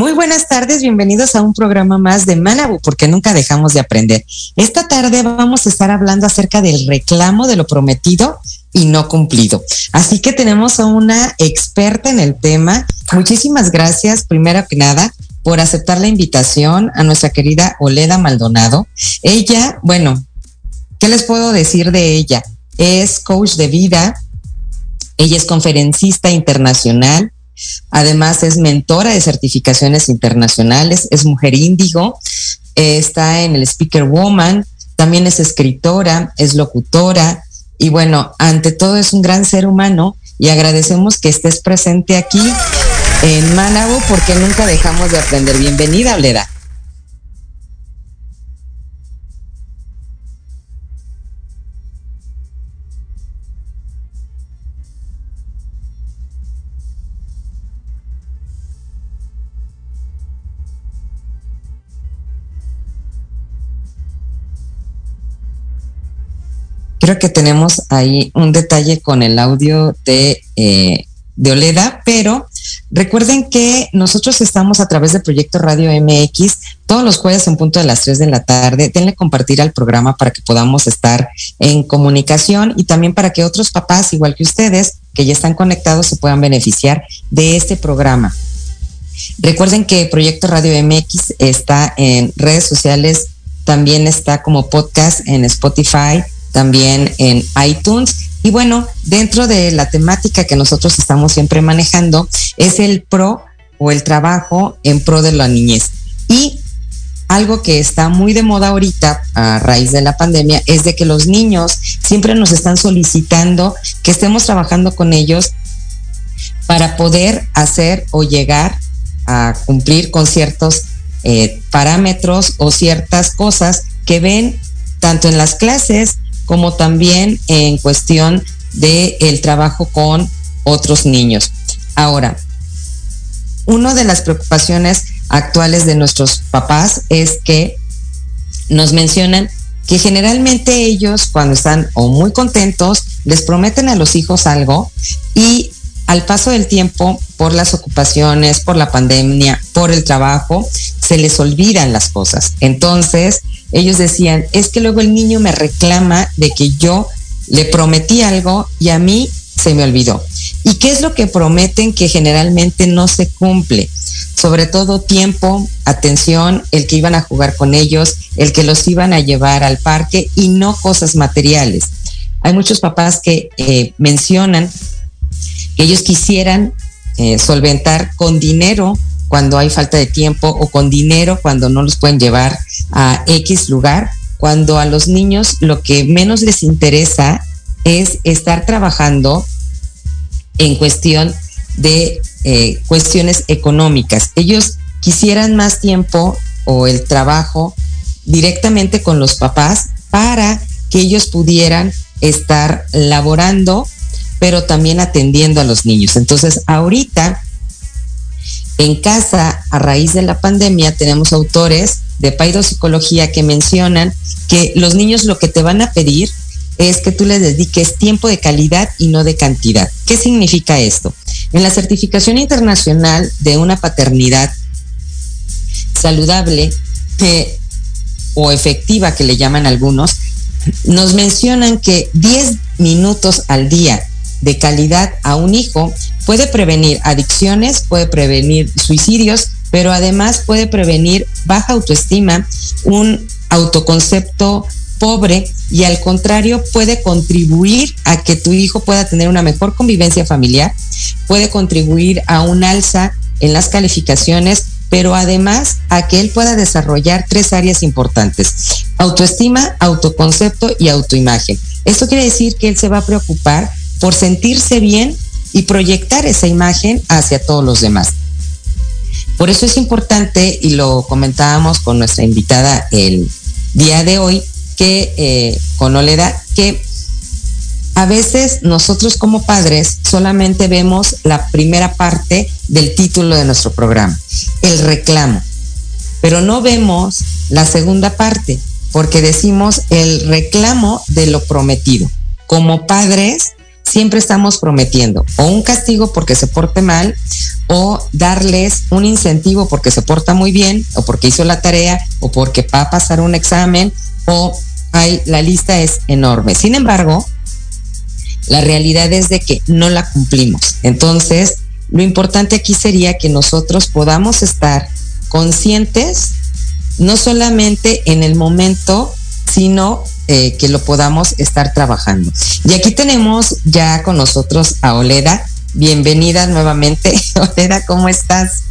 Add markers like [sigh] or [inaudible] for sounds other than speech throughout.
Muy buenas tardes, bienvenidos a un programa más de Manabu, porque nunca dejamos de aprender. Esta tarde vamos a estar hablando acerca del reclamo de lo prometido y no cumplido. Así que tenemos a una experta en el tema. Muchísimas gracias, primero que nada, por aceptar la invitación a nuestra querida Oleda Maldonado. Ella, bueno, ¿qué les puedo decir de ella? Es coach de vida, ella es conferencista internacional, Además es mentora de certificaciones internacionales, es mujer índigo, eh, está en el Speaker Woman, también es escritora, es locutora y bueno, ante todo es un gran ser humano y agradecemos que estés presente aquí en Mánago porque nunca dejamos de aprender. Bienvenida, Oleda. Creo que tenemos ahí un detalle con el audio de, eh, de Oleda, pero recuerden que nosotros estamos a través del proyecto Radio MX todos los jueves en punto de las 3 de la tarde. Denle compartir al programa para que podamos estar en comunicación y también para que otros papás, igual que ustedes, que ya están conectados, se puedan beneficiar de este programa. Recuerden que Proyecto Radio MX está en redes sociales, también está como podcast en Spotify, también en iTunes. Y bueno, dentro de la temática que nosotros estamos siempre manejando es el pro o el trabajo en pro de la niñez. Y algo que está muy de moda ahorita a raíz de la pandemia es de que los niños siempre nos están solicitando que estemos trabajando con ellos para poder hacer o llegar a cumplir con ciertos eh, parámetros o ciertas cosas que ven tanto en las clases como también en cuestión del el trabajo con otros niños. Ahora, una de las preocupaciones actuales de nuestros papás es que nos mencionan que generalmente ellos cuando están o muy contentos les prometen a los hijos algo y al paso del tiempo, por las ocupaciones, por la pandemia, por el trabajo, se les olvidan las cosas. Entonces, ellos decían, es que luego el niño me reclama de que yo le prometí algo y a mí se me olvidó. ¿Y qué es lo que prometen que generalmente no se cumple? Sobre todo tiempo, atención, el que iban a jugar con ellos, el que los iban a llevar al parque y no cosas materiales. Hay muchos papás que eh, mencionan ellos quisieran eh, solventar con dinero cuando hay falta de tiempo o con dinero cuando no los pueden llevar a X lugar, cuando a los niños lo que menos les interesa es estar trabajando en cuestión de eh, cuestiones económicas. Ellos quisieran más tiempo o el trabajo directamente con los papás para que ellos pudieran estar laborando, pero también atendiendo a los niños. Entonces, ahorita en casa, a raíz de la pandemia, tenemos autores de paidopsicología que mencionan que los niños lo que te van a pedir es que tú les dediques tiempo de calidad y no de cantidad. ¿Qué significa esto? En la certificación internacional de una paternidad saludable, o efectiva que le llaman algunos, nos mencionan que 10 minutos al día de calidad a un hijo puede prevenir adicciones, puede prevenir suicidios, pero además puede prevenir baja autoestima, un autoconcepto pobre y al contrario puede contribuir a que tu hijo pueda tener una mejor convivencia familiar, puede contribuir a un alza en las calificaciones, pero además a que él pueda desarrollar tres áreas importantes, autoestima, autoconcepto y autoimagen. Esto quiere decir que él se va a preocupar por sentirse bien y proyectar esa imagen hacia todos los demás. Por eso es importante, y lo comentábamos con nuestra invitada el día de hoy, que eh, con Oleda, que a veces nosotros como padres solamente vemos la primera parte del título de nuestro programa, el reclamo, pero no vemos la segunda parte, porque decimos el reclamo de lo prometido. Como padres siempre estamos prometiendo o un castigo porque se porte mal o darles un incentivo porque se porta muy bien o porque hizo la tarea o porque va a pasar un examen o hay, la lista es enorme. Sin embargo, la realidad es de que no la cumplimos. Entonces, lo importante aquí sería que nosotros podamos estar conscientes, no solamente en el momento, sino eh, que lo podamos estar trabajando. Y aquí tenemos ya con nosotros a Oleda. Bienvenida nuevamente. [laughs] Oleda, ¿cómo estás?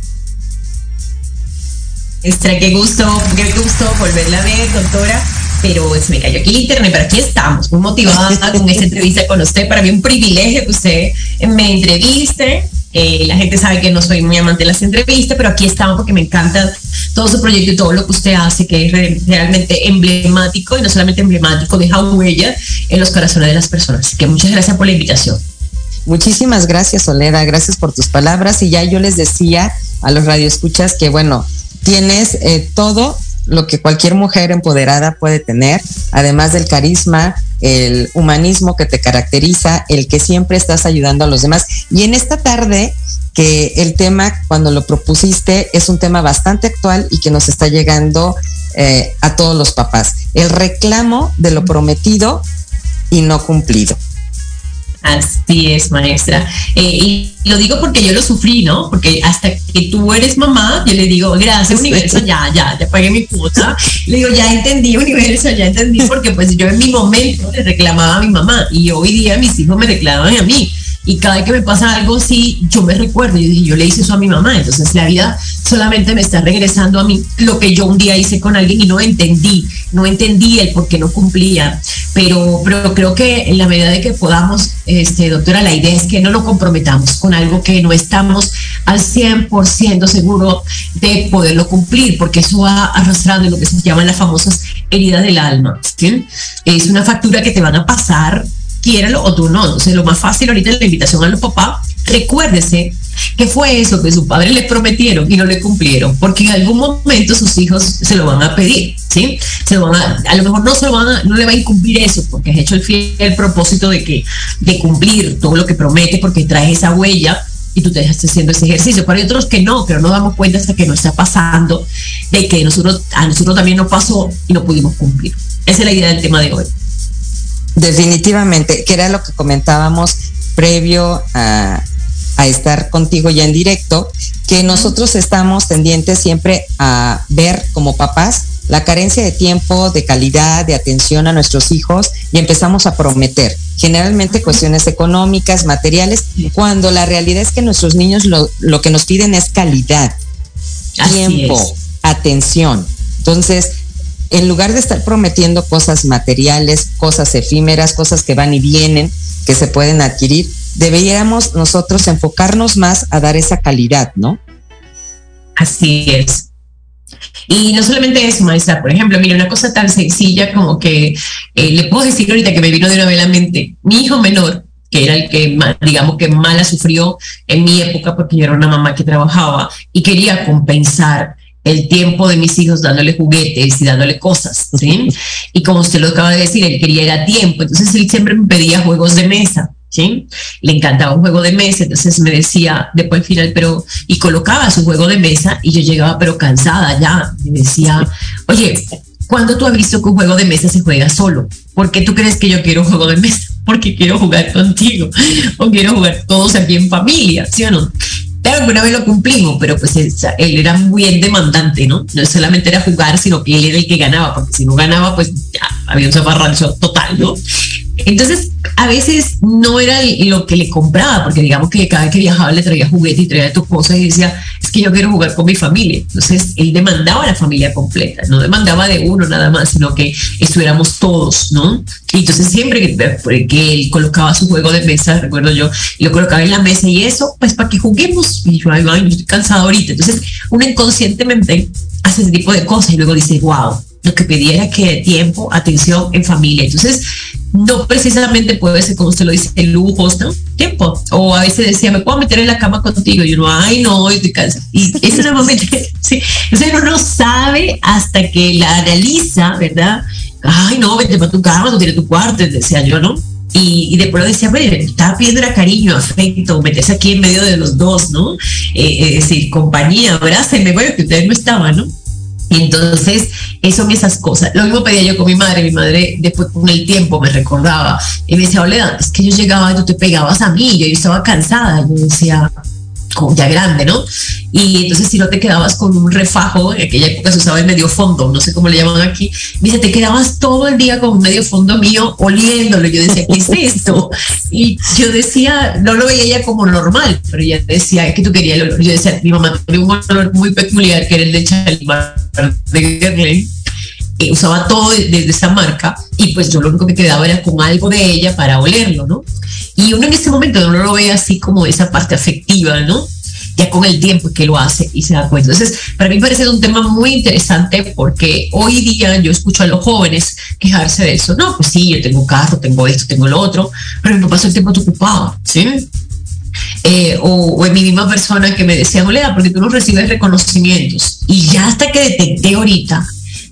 Extra, qué gusto, qué gusto volverla a ver, doctora pero se me cayó aquí el internet, pero aquí estamos, muy motivada con esta entrevista con usted. Para mí un privilegio que usted me entreviste. Eh, la gente sabe que no soy muy amante de las entrevistas, pero aquí estamos porque me encanta todo su proyecto y todo lo que usted hace, que es realmente emblemático y no solamente emblemático, deja huella en los corazones de las personas. Así que muchas gracias por la invitación. Muchísimas gracias, Soleda. Gracias por tus palabras. Y ya yo les decía a los radioescuchas que, bueno, tienes eh, todo lo que cualquier mujer empoderada puede tener, además del carisma, el humanismo que te caracteriza, el que siempre estás ayudando a los demás. Y en esta tarde, que el tema, cuando lo propusiste, es un tema bastante actual y que nos está llegando eh, a todos los papás. El reclamo de lo prometido y no cumplido. Así es, maestra. Eh, y lo digo porque yo lo sufrí, ¿no? Porque hasta que tú eres mamá, yo le digo, gracias universo, ya, ya, ya pagué mi cuota. Le digo, ya entendí universo, ya entendí, porque pues yo en mi momento le reclamaba a mi mamá y hoy día mis hijos me reclaman a mí. Y cada vez que me pasa algo, sí, yo me recuerdo, dije, yo le hice eso a mi mamá, entonces la vida solamente me está regresando a mí lo que yo un día hice con alguien y no entendí, no entendí el por qué no cumplía, pero, pero creo que en la medida de que podamos, este, doctora, la idea es que no nos comprometamos con algo que no estamos al 100% seguro de poderlo cumplir, porque eso va arrastrando lo que se llaman las famosas heridas del alma. Es una factura que te van a pasar quiéralo o tú no. Entonces, lo más fácil ahorita es la invitación a los papás, recuérdese que fue eso que sus padres le prometieron y no le cumplieron, porque en algún momento sus hijos se lo van a pedir, ¿sí? Se lo van a, a lo mejor no se van a, no le va a incumplir eso, porque has hecho el fiel propósito de que, de cumplir todo lo que promete, porque traes esa huella y tú te dejaste haciendo ese ejercicio. Pero hay otros que no, pero no damos cuenta hasta que nos está pasando de que a nosotros también nos pasó y no pudimos cumplir. Esa es la idea del tema de hoy. Definitivamente, que era lo que comentábamos previo a, estar contigo ya en directo, que nosotros estamos tendientes siempre a ver como papás la carencia de tiempo, de calidad, de atención a nuestros hijos y empezamos a prometer, generalmente cuestiones económicas, materiales, cuando la realidad es que nuestros niños lo, lo que nos piden es calidad, tiempo, atención. Entonces, en lugar de estar prometiendo cosas materiales, cosas efímeras, cosas que van y vienen, que se pueden adquirir, deberíamos nosotros enfocarnos más a dar esa calidad, ¿no? Así es. Y no solamente eso, maestra, por ejemplo, mire, una cosa tan sencilla como que eh, le puedo decir ahorita que me vino de nuevo a la mente, mi hijo menor, que era el que, digamos que más la sufrió en mi época, porque yo era una mamá que trabajaba y quería compensar el tiempo de mis hijos dándole juguetes y dándole cosas, ¿sí? Y como usted lo acaba de decir, él quería era tiempo, entonces él siempre me pedía juegos de mesa, ¿sí? Le encantaba un juego de mesa, entonces me decía después al final, pero, y colocaba su juego de mesa y yo llegaba pero cansada ya, me decía, oye, ¿cuándo tú has visto que un juego de mesa se juega solo? ¿Por qué tú crees que yo quiero un juego de mesa? [laughs] Porque quiero jugar contigo o quiero jugar todos aquí en familia, ¿sí o no? Claro, alguna vez lo cumplimos, pero pues él era muy demandante, ¿no? No solamente era jugar, sino que él era el que ganaba, porque si no ganaba, pues ya había un zafarrancho total, ¿no? Entonces, a veces no era lo que le compraba, porque digamos que cada vez que viajaba le traía juguete y traía tu cosa y decía, es que yo quiero jugar con mi familia. Entonces, él demandaba la familia completa, no demandaba de uno nada más, sino que estuviéramos todos, ¿no? Entonces siempre que, que, él colocaba su juego de mesa, recuerdo yo, lo colocaba en la mesa y eso, pues para que juguemos. Y yo, ay, ay, estoy cansado ahorita. Entonces, uno inconscientemente hace ese tipo de cosas y luego dice, wow, lo que pedía era que tiempo, atención en familia. Entonces, no precisamente puede ser, como usted lo dice, lujos, ¿no? Tiempo. O a veces decía, me puedo meter en la cama contigo. Y uno, ay, no, estoy cansado. Y [laughs] ese es el momento, sí. O sea, uno no sabe hasta que la analiza, ¿verdad? Ay, no, vete para tu cama, tú tienes tu cuarto, decía yo, ¿no? Y, y después decía, bueno, estaba pidiendo era cariño, afecto, meterse aquí en medio de los dos, ¿no? Eh, es decir, compañía, abrázame, bueno, que ustedes no estaban, ¿no? Entonces, eso son esas cosas. Lo mismo pedía yo con mi madre. Mi madre, después con el tiempo, me recordaba y me decía, Oleda, es que yo llegaba tú te pegabas a mí. Yo estaba cansada. Yo decía, como ya grande, ¿no? Y entonces si no te quedabas con un refajo, en aquella época se usaba el medio fondo, no sé cómo le llaman aquí, dice, te quedabas todo el día con un medio fondo mío oliéndolo. Yo decía, ¿qué es [laughs] esto? Y yo decía, no lo veía ella como normal, pero ella decía que tú querías el olor. Yo decía, mi mamá tenía un olor muy peculiar que era el de Chalimar de Guerlain usaba todo desde esa marca y pues yo lo único que quedaba era con algo de ella para olerlo, ¿no? Y uno en ese momento no lo ve así como esa parte afectiva, ¿no? Ya con el tiempo que lo hace y se da cuenta. Entonces, para mí parece un tema muy interesante porque hoy día yo escucho a los jóvenes quejarse de eso. No, pues sí, yo tengo carro, tengo esto, tengo lo otro, pero no paso el tiempo ocupado, ¿sí? Eh, o, en mi misma persona que me decía, Olea, porque tú no recibes reconocimientos. Y ya hasta que detecté ahorita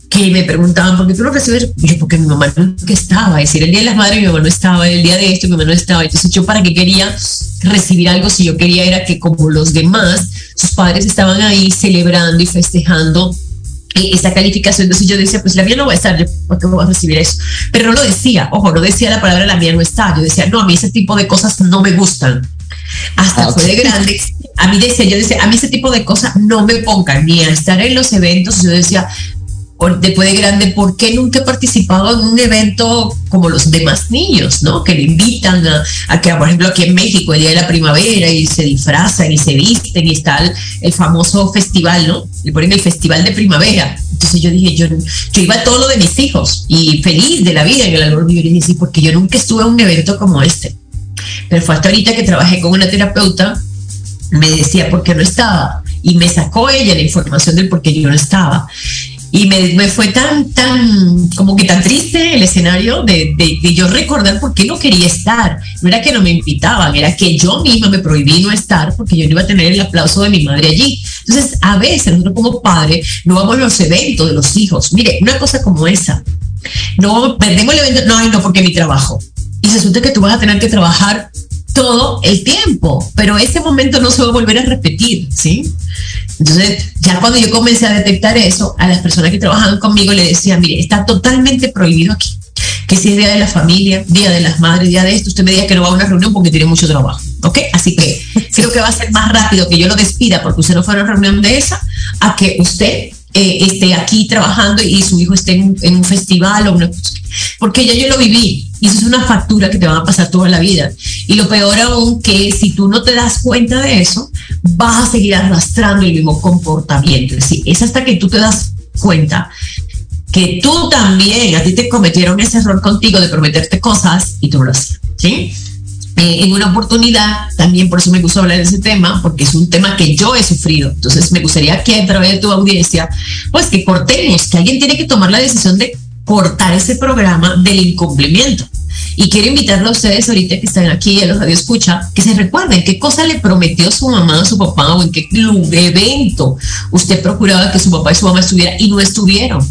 que me preguntaban, ¿por qué tú no recibes? Yo, porque mi mamá nunca estaba. Es decir, el día de las madres mi mamá no estaba, el día de esto mi mamá no estaba. Entonces, ¿yo para qué quería recibir algo si yo quería era que como los demás, sus padres estaban ahí celebrando y festejando e-, esa calificación. Entonces yo decía, pues la mía no va a estar, yo por qué voy a recibir eso. Pero no lo decía, ojo, no decía la palabra la mía no está. Yo decía, no, a mí ese tipo de cosas no me gustan. Hasta ah, fue de [laughs] grande. A mí decía, yo decía, a mí ese tipo de cosas no me pongan ni a estar en los eventos. Yo decía, después de grande, ¿por qué nunca he participado en un evento como los demás niños, ¿no? Que le invitan a, que, por ejemplo, aquí en México, el día de la primavera, y se disfrazan y se visten, y está el, famoso festival, ¿no? Le ponen el festival de primavera. Entonces yo dije, yo, yo iba a todo lo de mis hijos y feliz de la vida en el albor y dije, sí, porque yo nunca estuve en un evento como este. Pero fue hasta ahorita que trabajé con una terapeuta, me decía por qué no estaba y me sacó ella la información del por qué yo no estaba y me, fue tan, tan, como que tan triste el escenario de, de, yo recordar por qué no quería estar. No era que no me invitaban, era que yo misma me prohibí no estar porque yo no iba a tener el aplauso de mi madre allí. Entonces, a veces nosotros como padres no vamos a los eventos de los hijos. Mire, una cosa como esa, no perdemos el evento, no, no, porque mi trabajo. Y resulta que tú vas a tener que trabajar todo el tiempo, pero ese momento no se va a volver a repetir, ¿sí? Entonces, ya cuando yo comencé a detectar eso, a las personas que trabajaban conmigo le decía, mire, está totalmente prohibido aquí. Que si es día de la familia, día de las madres, día de esto, usted me diga que no va a una reunión porque tiene mucho trabajo. ¿Ok? Así que [laughs] creo que va a ser más rápido que yo lo despida porque usted no fue a una reunión de esa, a que usted eh, esté aquí trabajando y su hijo esté en, un festival o una porque ya yo lo viví y eso es una factura que te va a pasar toda la vida. Y lo peor aún que si tú no te das cuenta de eso, vas a seguir arrastrando el mismo comportamiento. Es, es hasta que tú te das cuenta que tú también, a ti te cometieron ese error contigo de prometerte cosas y tú lo hacías. ¿sí? Eh, en una oportunidad, también por eso me gusta hablar de ese tema, porque es un tema que yo he sufrido. Entonces me gustaría que a través de tu audiencia, pues que cortemos, que alguien tiene que tomar la decisión de cortar ese programa del incumplimiento. Y quiero invitarlo a ustedes ahorita que están aquí en los radio escucha, que se recuerden qué cosa le prometió su mamá a su papá o en qué club, evento usted procuraba que su papá y su mamá estuvieran y no estuvieron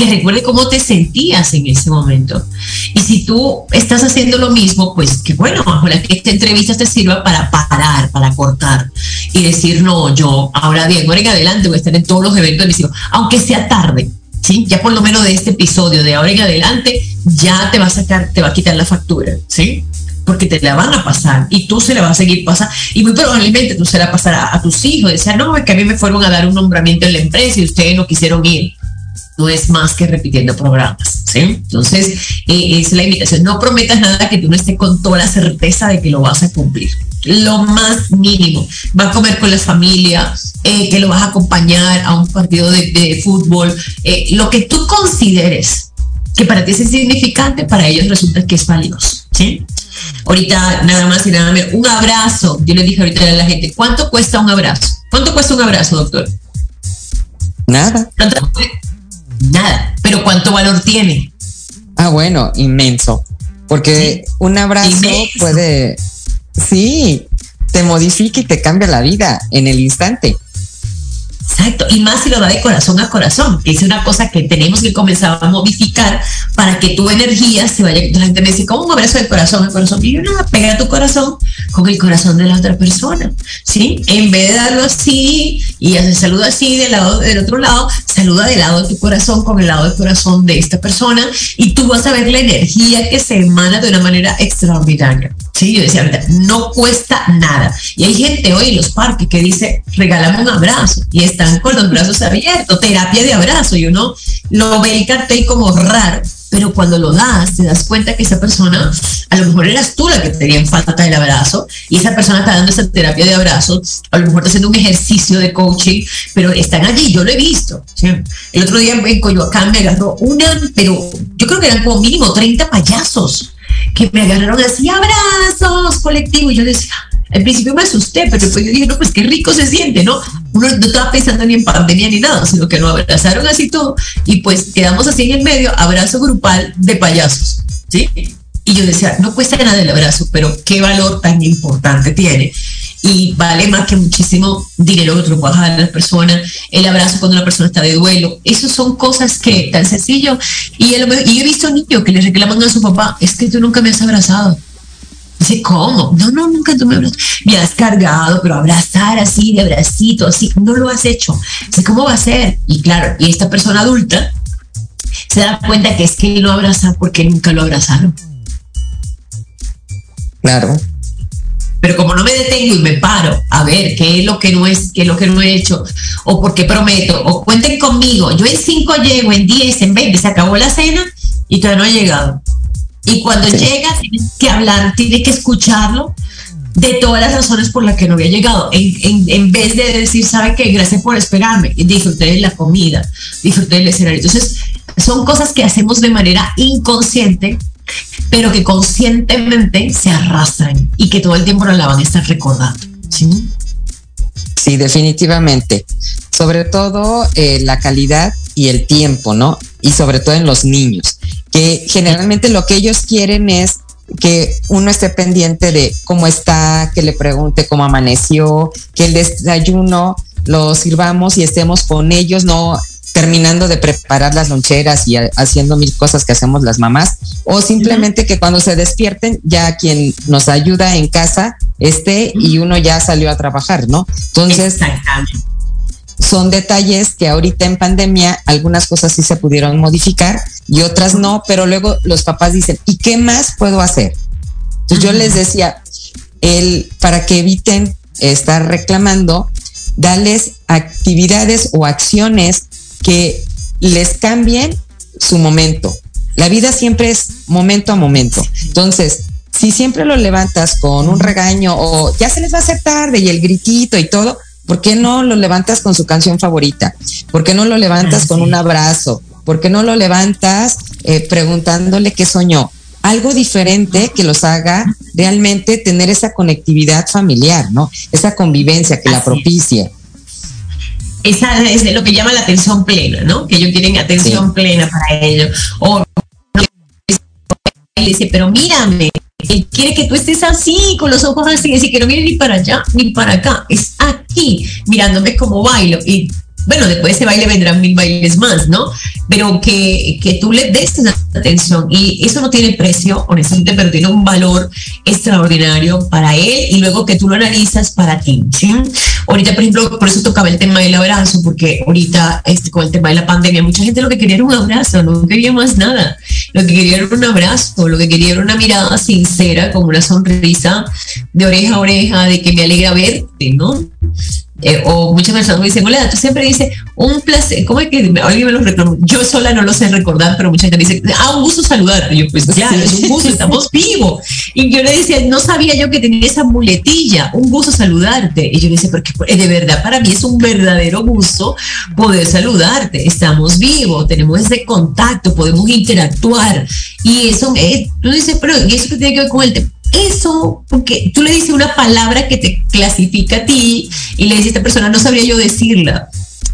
que recuerde cómo te sentías en ese momento. Y si tú estás haciendo lo mismo, pues que bueno, ojalá que esta entrevista te sirva para parar, para cortar y decir, no, yo ahora bien, ahora en adelante voy a estar en todos los eventos de mis hijos, aunque sea tarde, ¿sí? Ya por lo menos de este episodio, de ahora en adelante, ya te va a sacar, te va a quitar la factura, ¿sí? Porque te la van a pasar y tú se la vas a seguir pasando y muy probablemente tú se la pasarás a, tus hijos. Decía, no, es que a mí me fueron a dar un nombramiento en la empresa y ustedes no quisieron ir no es más que repitiendo programas, ¿sí? Entonces, eh, es la invitación. No prometas nada que tú no estés con toda la certeza de que lo vas a cumplir. Lo más mínimo. Va a comer con la familia, eh, que lo vas a acompañar a un partido de, fútbol, eh, lo que tú consideres que para ti es insignificante, para ellos resulta que es valioso, ¿sí? Ahorita, nada más y nada menos, un abrazo. Yo le dije ahorita a la gente, ¿cuánto cuesta un abrazo? ¿Cuánto cuesta un abrazo, doctor? Nada nada. Pero ¿cuánto valor tiene? Ah, bueno, inmenso. Porque un abrazo puede, sí, te modifica y te cambia la vida en el instante. Exacto, y más si lo da de corazón a corazón, que es una cosa que tenemos que comenzar a modificar para que tu energía se vaya. La gente me dice, ¿cómo un abrazo de corazón a corazón? Y yo nada, pega tu corazón con el corazón de la otra persona, ¿sí? En vez de darlo así y hacer saludo así del lado del otro lado, saluda del lado de tu corazón con el lado del corazón de esta persona y tú vas a ver la energía que se emana de una manera extraordinaria. Sí, yo decía, no cuesta nada. Y hay gente hoy en los parques que dice, regálame un abrazo. Y están con los brazos abiertos, terapia de abrazo. Y uno lo ve el cartel como raro. Pero cuando lo das, te das cuenta que esa persona, a lo mejor eras tú la que tenía falta del abrazo, y esa persona está dando esa terapia de abrazo, a lo mejor está haciendo un ejercicio de coaching, pero están allí, yo lo he visto. El otro día en Coyoacán me agarró una, pero yo creo que eran como mínimo 30 payasos que me agarraron así, abrazos colectivos. Y yo decía, al principio me asusté, pero después yo dije, no, pues qué rico se siente, ¿no? Uno no estaba pensando ni en pandemia ni nada, sino que nos abrazaron así todo y pues quedamos así en el medio, abrazo grupal de payasos, ¿sí? Y yo decía, no cuesta nada el abrazo, pero qué valor tan importante tiene. Y vale más que muchísimo dinero que puedas dar a la persona, el abrazo cuando una persona está de duelo. Esas son cosas que tan sencillo. Y, y yo he visto niños que le reclaman a su papá, es que tú nunca me has abrazado. Dice, ¿cómo? No, no, nunca tú me, abrazas. me has cargado, pero abrazar así, de abracito, así, no lo has hecho. Dice, ¿cómo va a ser? Y claro, y esta persona adulta se da cuenta que es que no abraza porque nunca lo abrazaron. Claro. Pero como no me detengo y me paro a ver qué es lo que no es, qué es lo que no he hecho, o por qué prometo, o cuenten conmigo, yo en cinco llego, en diez, en veinte, se acabó la cena y todavía no he llegado. Y cuando llega, tienes que hablar, tienes que escucharlo de todas las razones por las que no había llegado. En, en, vez de decir, ¿sabe qué? Gracias por esperarme. Disfruté de la comida, disfruté del escenario. Entonces, son cosas que hacemos de manera inconsciente pero que conscientemente se arrastran y que todo el tiempo la van a estar recordando. Sí, sí definitivamente. Sobre todo eh, la calidad y el tiempo, ¿no? Y sobre todo en los niños, que generalmente lo que ellos quieren es que uno esté pendiente de cómo está, que le pregunte cómo amaneció, que el desayuno lo sirvamos y estemos con ellos, no terminando de preparar las loncheras y haciendo mil cosas que hacemos las mamás, o simplemente que cuando se despierten ya quien nos ayuda en casa esté y uno ya salió a trabajar, ¿no? Entonces, son detalles que ahorita en pandemia algunas cosas sí se pudieron modificar y otras no, pero luego los papás dicen, ¿y qué más puedo hacer? Entonces yo les decía, el, para que eviten estar reclamando, darles actividades o acciones que les cambien su momento. La vida siempre es momento a momento. Entonces, si siempre lo levantas con un regaño o ya se les va a hacer tarde y el gritito y todo, ¿por qué no lo levantas con su canción favorita? ¿Por qué no lo levantas con un abrazo? ¿Por qué no lo levantas eh, preguntándole qué soñó? Algo diferente que los haga realmente tener esa conectividad familiar, ¿no? Esa convivencia que la propicie esa es lo que llama la atención plena, ¿no? Que ellos tienen atención plena para ellos. O dice, pero mírame, él quiere que tú estés así, con los ojos así, decir que no mire ni para allá ni para acá, es aquí, mirándome como bailo. Y bueno, después de ese baile vendrán mil bailes más, ¿no? Pero que, que tú le des esa atención y eso no tiene precio, honestamente, pero tiene un valor extraordinario para él y luego que tú lo analizas para ti. Ahorita, por ejemplo, por eso tocaba el tema del abrazo, porque ahorita este, con el tema de la pandemia, mucha gente lo que quería era un abrazo, no quería más nada. Lo que quería era un abrazo, lo que quería era una mirada sincera, con una sonrisa de oreja a oreja, de que me alegra verte, ¿no? Eh, o muchas personas me dicen, hola, tú siempre dices, un placer, ¿cómo es que alguien me lo recordó? Yo sola no lo sé recordar, pero mucha gente me dice, ah, un gusto saludarte. yo, pues claro, es un gusto, estamos [laughs] vivos. Y yo le decía, no sabía yo que tenía esa muletilla, un gusto saludarte. Y yo le decía, porque eh, de verdad para mí es un verdadero gusto poder saludarte. Estamos vivos, tenemos ese contacto, podemos interactuar. Y eso, eh, tú dices, pero ¿y eso que tiene que ver con el tema? Eso, porque tú le dices una palabra que te clasifica a ti y le dices a esta persona, no sabría yo decirla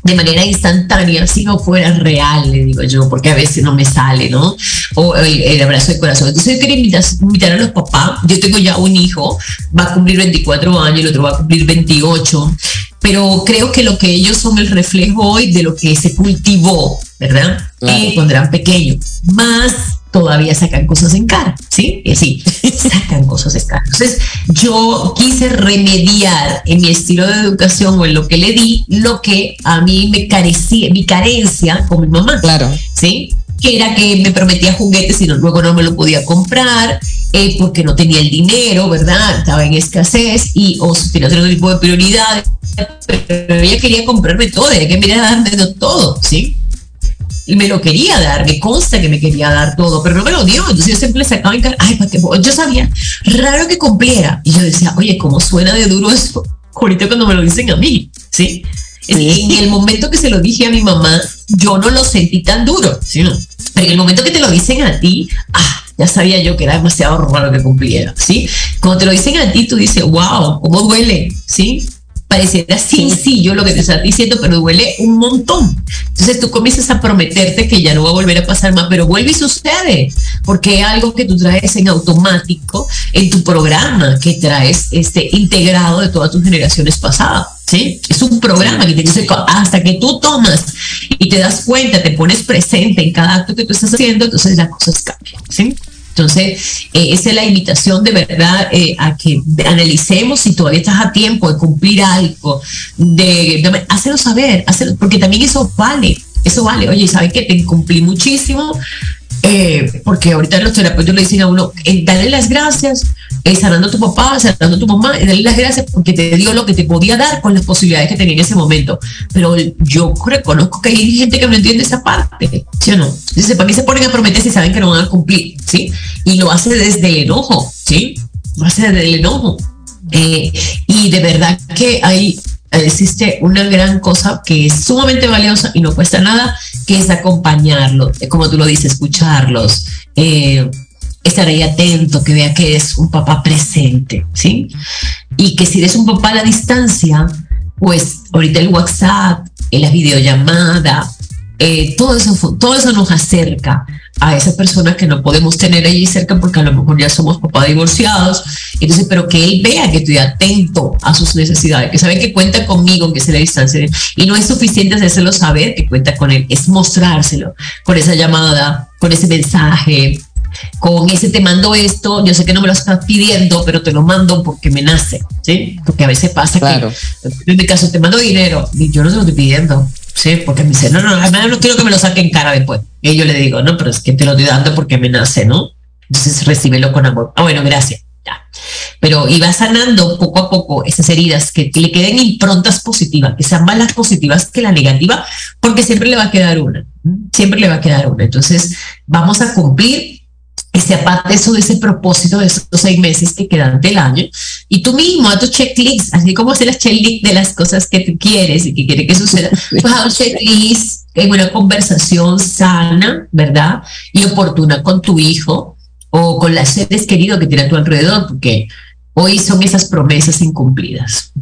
de manera instantánea si no fuera real, le digo yo, porque a veces no me sale, ¿no? O el, abrazo de corazón. Entonces yo quería invitar, invitar, a los papás, yo tengo ya un hijo, va a cumplir 24 años, el otro va a cumplir 28, pero creo que lo que ellos son el reflejo hoy de lo que se cultivó, ¿verdad? Eh, cuando eran pequeños. Más todavía sacan cosas en cara, ¿sí? Y así, [laughs] sacan cosas en cara. Entonces, yo quise remediar en mi estilo de educación o en lo que le di, lo que a mí me carecía, mi carencia con mi mamá. Claro. ¿Sí? Que era que me prometía juguetes y luego no me lo podía comprar, eh, porque no tenía el dinero, ¿verdad? Estaba en escasez y o tenía otro tipo de prioridades, pero ella quería comprarme todo, ella quería darme todo, ¿sí? Y me lo quería dar, me consta que me quería dar todo, pero no me lo dio. Entonces yo siempre le sacaba en cara, ay, ¿para qué? Yo sabía, raro que cumpliera. Y yo decía, oye, ¿cómo suena de duro eso? [laughs] Ahorita cuando me lo dicen a mí, ¿sí? En el momento que se lo dije a mi mamá, yo no lo sentí tan duro, ¿sí? Pero en el momento que te lo dicen a ti, ah, ya sabía yo que era demasiado raro que cumpliera, ¿sí? Cuando te lo dicen a ti, tú dices, wow, ¿cómo duele? ¿Sí? Pareciera sencillo lo que te estás diciendo, pero duele un montón. Entonces tú comienzas a prometerte que ya no va a volver a pasar más, pero vuelve y sucede, porque es algo que tú traes en automático en tu programa que traes este integrado de todas tus generaciones pasadas. ¿Sí? Es un programa que dice hasta que tú tomas y te das cuenta, te pones presente en cada acto que tú estás haciendo, entonces las cosas cambian. ¿sí? Entonces, eh, esa es la invitación de verdad eh, a que analicemos si todavía estás a tiempo de cumplir algo, de, hacerlo saber, hacerlo, porque también eso vale, eso vale. Oye, ¿sabes qué? Te cumplí muchísimo, eh, porque ahorita los terapeutas le dicen a uno, eh, dale las gracias, eh, sanando tu papá, sanando a tu mamá, dale las gracias porque te dio lo que te podía dar con las posibilidades que tenía en ese momento. Pero yo reconozco que hay gente que no entiende esa parte, ¿sí o no? Dice, ¿para se ponen a prometer si saben que no van a cumplir? ¿Sí? Y lo hace desde el enojo, ¿sí? Lo hace desde el enojo. y de verdad que hay existe una gran cosa que es sumamente valiosa y no cuesta nada, que es acompañarlo, eh, como tú lo dices, escucharlos, eh, estar ahí atento, que vea que es un papá presente, ¿sí? Y que si eres un papá a la distancia, pues ahorita el WhatsApp, la videollamada, eh, todo, eso, todo eso nos acerca a esa persona que no podemos tener allí cerca porque a lo mejor ya somos papás divorciados. Entonces, pero que él vea que estoy atento a sus necesidades, que sabe que cuenta conmigo, que se la distancia. Y no es suficiente hacérselo saber que cuenta con él, es mostrárselo con esa llamada, con ese mensaje, con ese te mando esto, yo sé que no me lo estás pidiendo, pero te lo mando porque me nace, ¿sí? Porque a veces pasa que, en mi caso, te mando dinero y yo no se lo estoy pidiendo, ¿sí? Porque me dice, no, no, además no quiero que me lo saquen cara después. Y yo le digo, no, pero es que te lo estoy dando porque me nace, ¿no? Entonces recíbelo con amor. Ah, bueno, gracias. Ya. Pero iba sanando poco a poco esas heridas, que, le queden improntas positivas, que sean más las positivas que la negativa, porque siempre le va a quedar una, siempre le va a quedar una. Entonces, vamos a cumplir ese aparte eso de ese propósito de esos seis meses que quedan del año y tú mismo a tu checklist, así como hacer las checklist de las cosas que tú quieres y que quieres que suceda, [laughs] pues a un checklist en una conversación sana, ¿verdad? Y oportuna con tu hijo o con las seres queridos que tiene a tu alrededor, porque hoy son esas promesas incumplidas.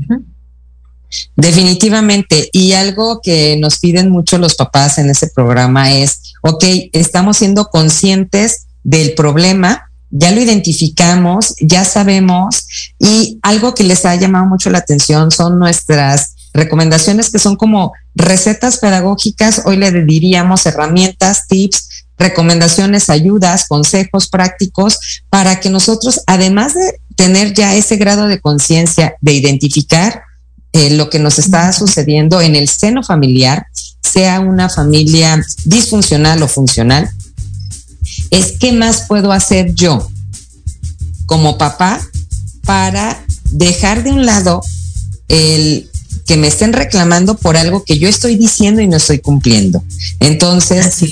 Definitivamente. Y algo que nos piden mucho los papás en ese programa es, ok, estamos siendo conscientes del problema, ya lo identificamos, ya sabemos y algo que les ha llamado mucho la atención son nuestras recomendaciones que son como recetas pedagógicas, hoy le diríamos herramientas, tips, recomendaciones, ayudas, consejos prácticos para que nosotros, además de tener ya ese grado de conciencia de identificar eh, lo que nos está sucediendo en el seno familiar, sea una familia disfuncional o funcional, es qué más puedo hacer yo como papá para dejar de un lado el que me estén reclamando por algo que yo estoy diciendo y no estoy cumpliendo. Entonces,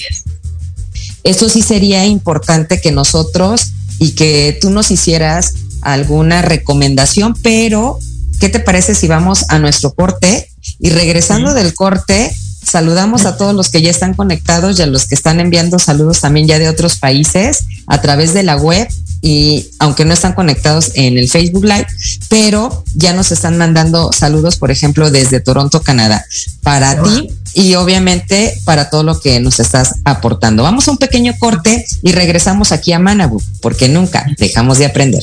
eso sí sería importante que nosotros y que tú nos hicieras alguna recomendación, pero ¿qué te parece si vamos a nuestro corte? Y regresando del corte, saludamos a todos los que ya están conectados y a los que están enviando saludos también ya de otros países a través de la web y aunque no están conectados en el Facebook Live, pero ya nos están mandando saludos, por ejemplo, desde Toronto, Canadá, para ti y obviamente para todo lo que nos estás aportando. Vamos a un pequeño corte y regresamos aquí a Manabu, porque nunca dejamos de aprender.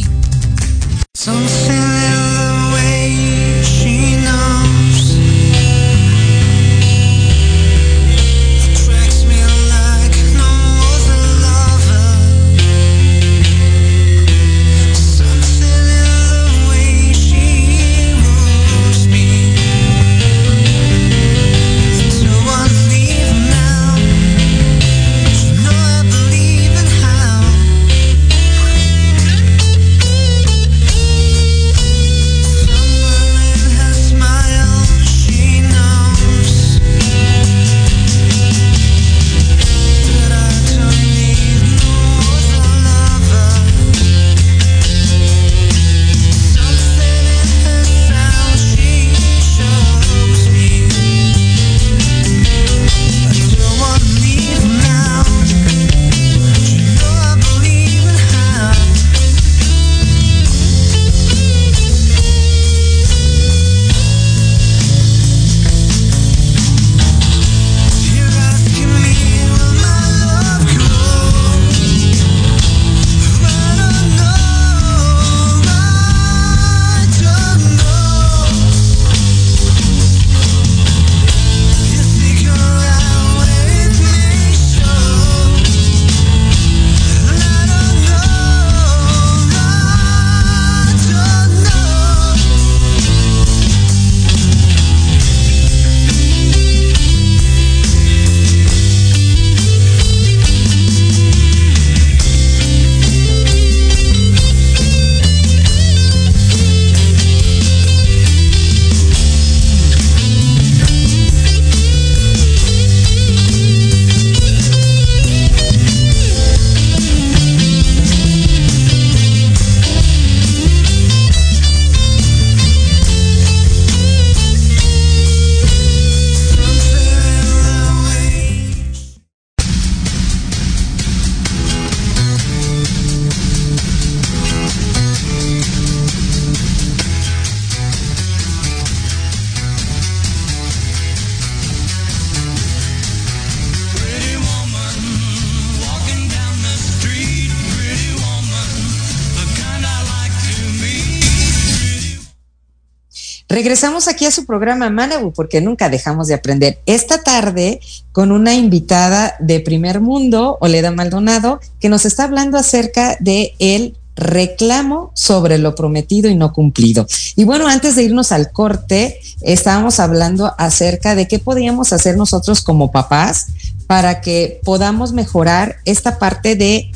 Regresamos aquí a su programa Manabu porque nunca dejamos de aprender. Esta tarde con una invitada de primer mundo, Oleda Maldonado, que nos está hablando acerca de el reclamo sobre lo prometido y no cumplido. Y bueno, antes de irnos al corte, estábamos hablando acerca de qué podíamos hacer nosotros como papás para que podamos mejorar esta parte de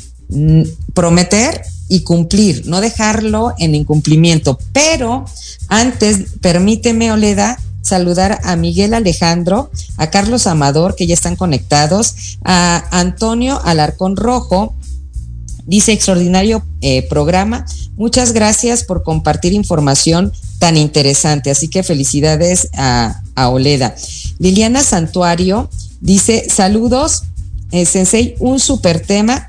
prometer y cumplir, no dejarlo en incumplimiento. Pero antes, permíteme, Oleda, saludar a Miguel Alejandro, a Carlos Amador, que ya están conectados, a Antonio Alarcón Rojo, dice extraordinario eh, programa. Muchas gracias por compartir información tan interesante. Así que felicidades a, Oleda. Liliana Santuario dice saludos eh, Sensei, un super tema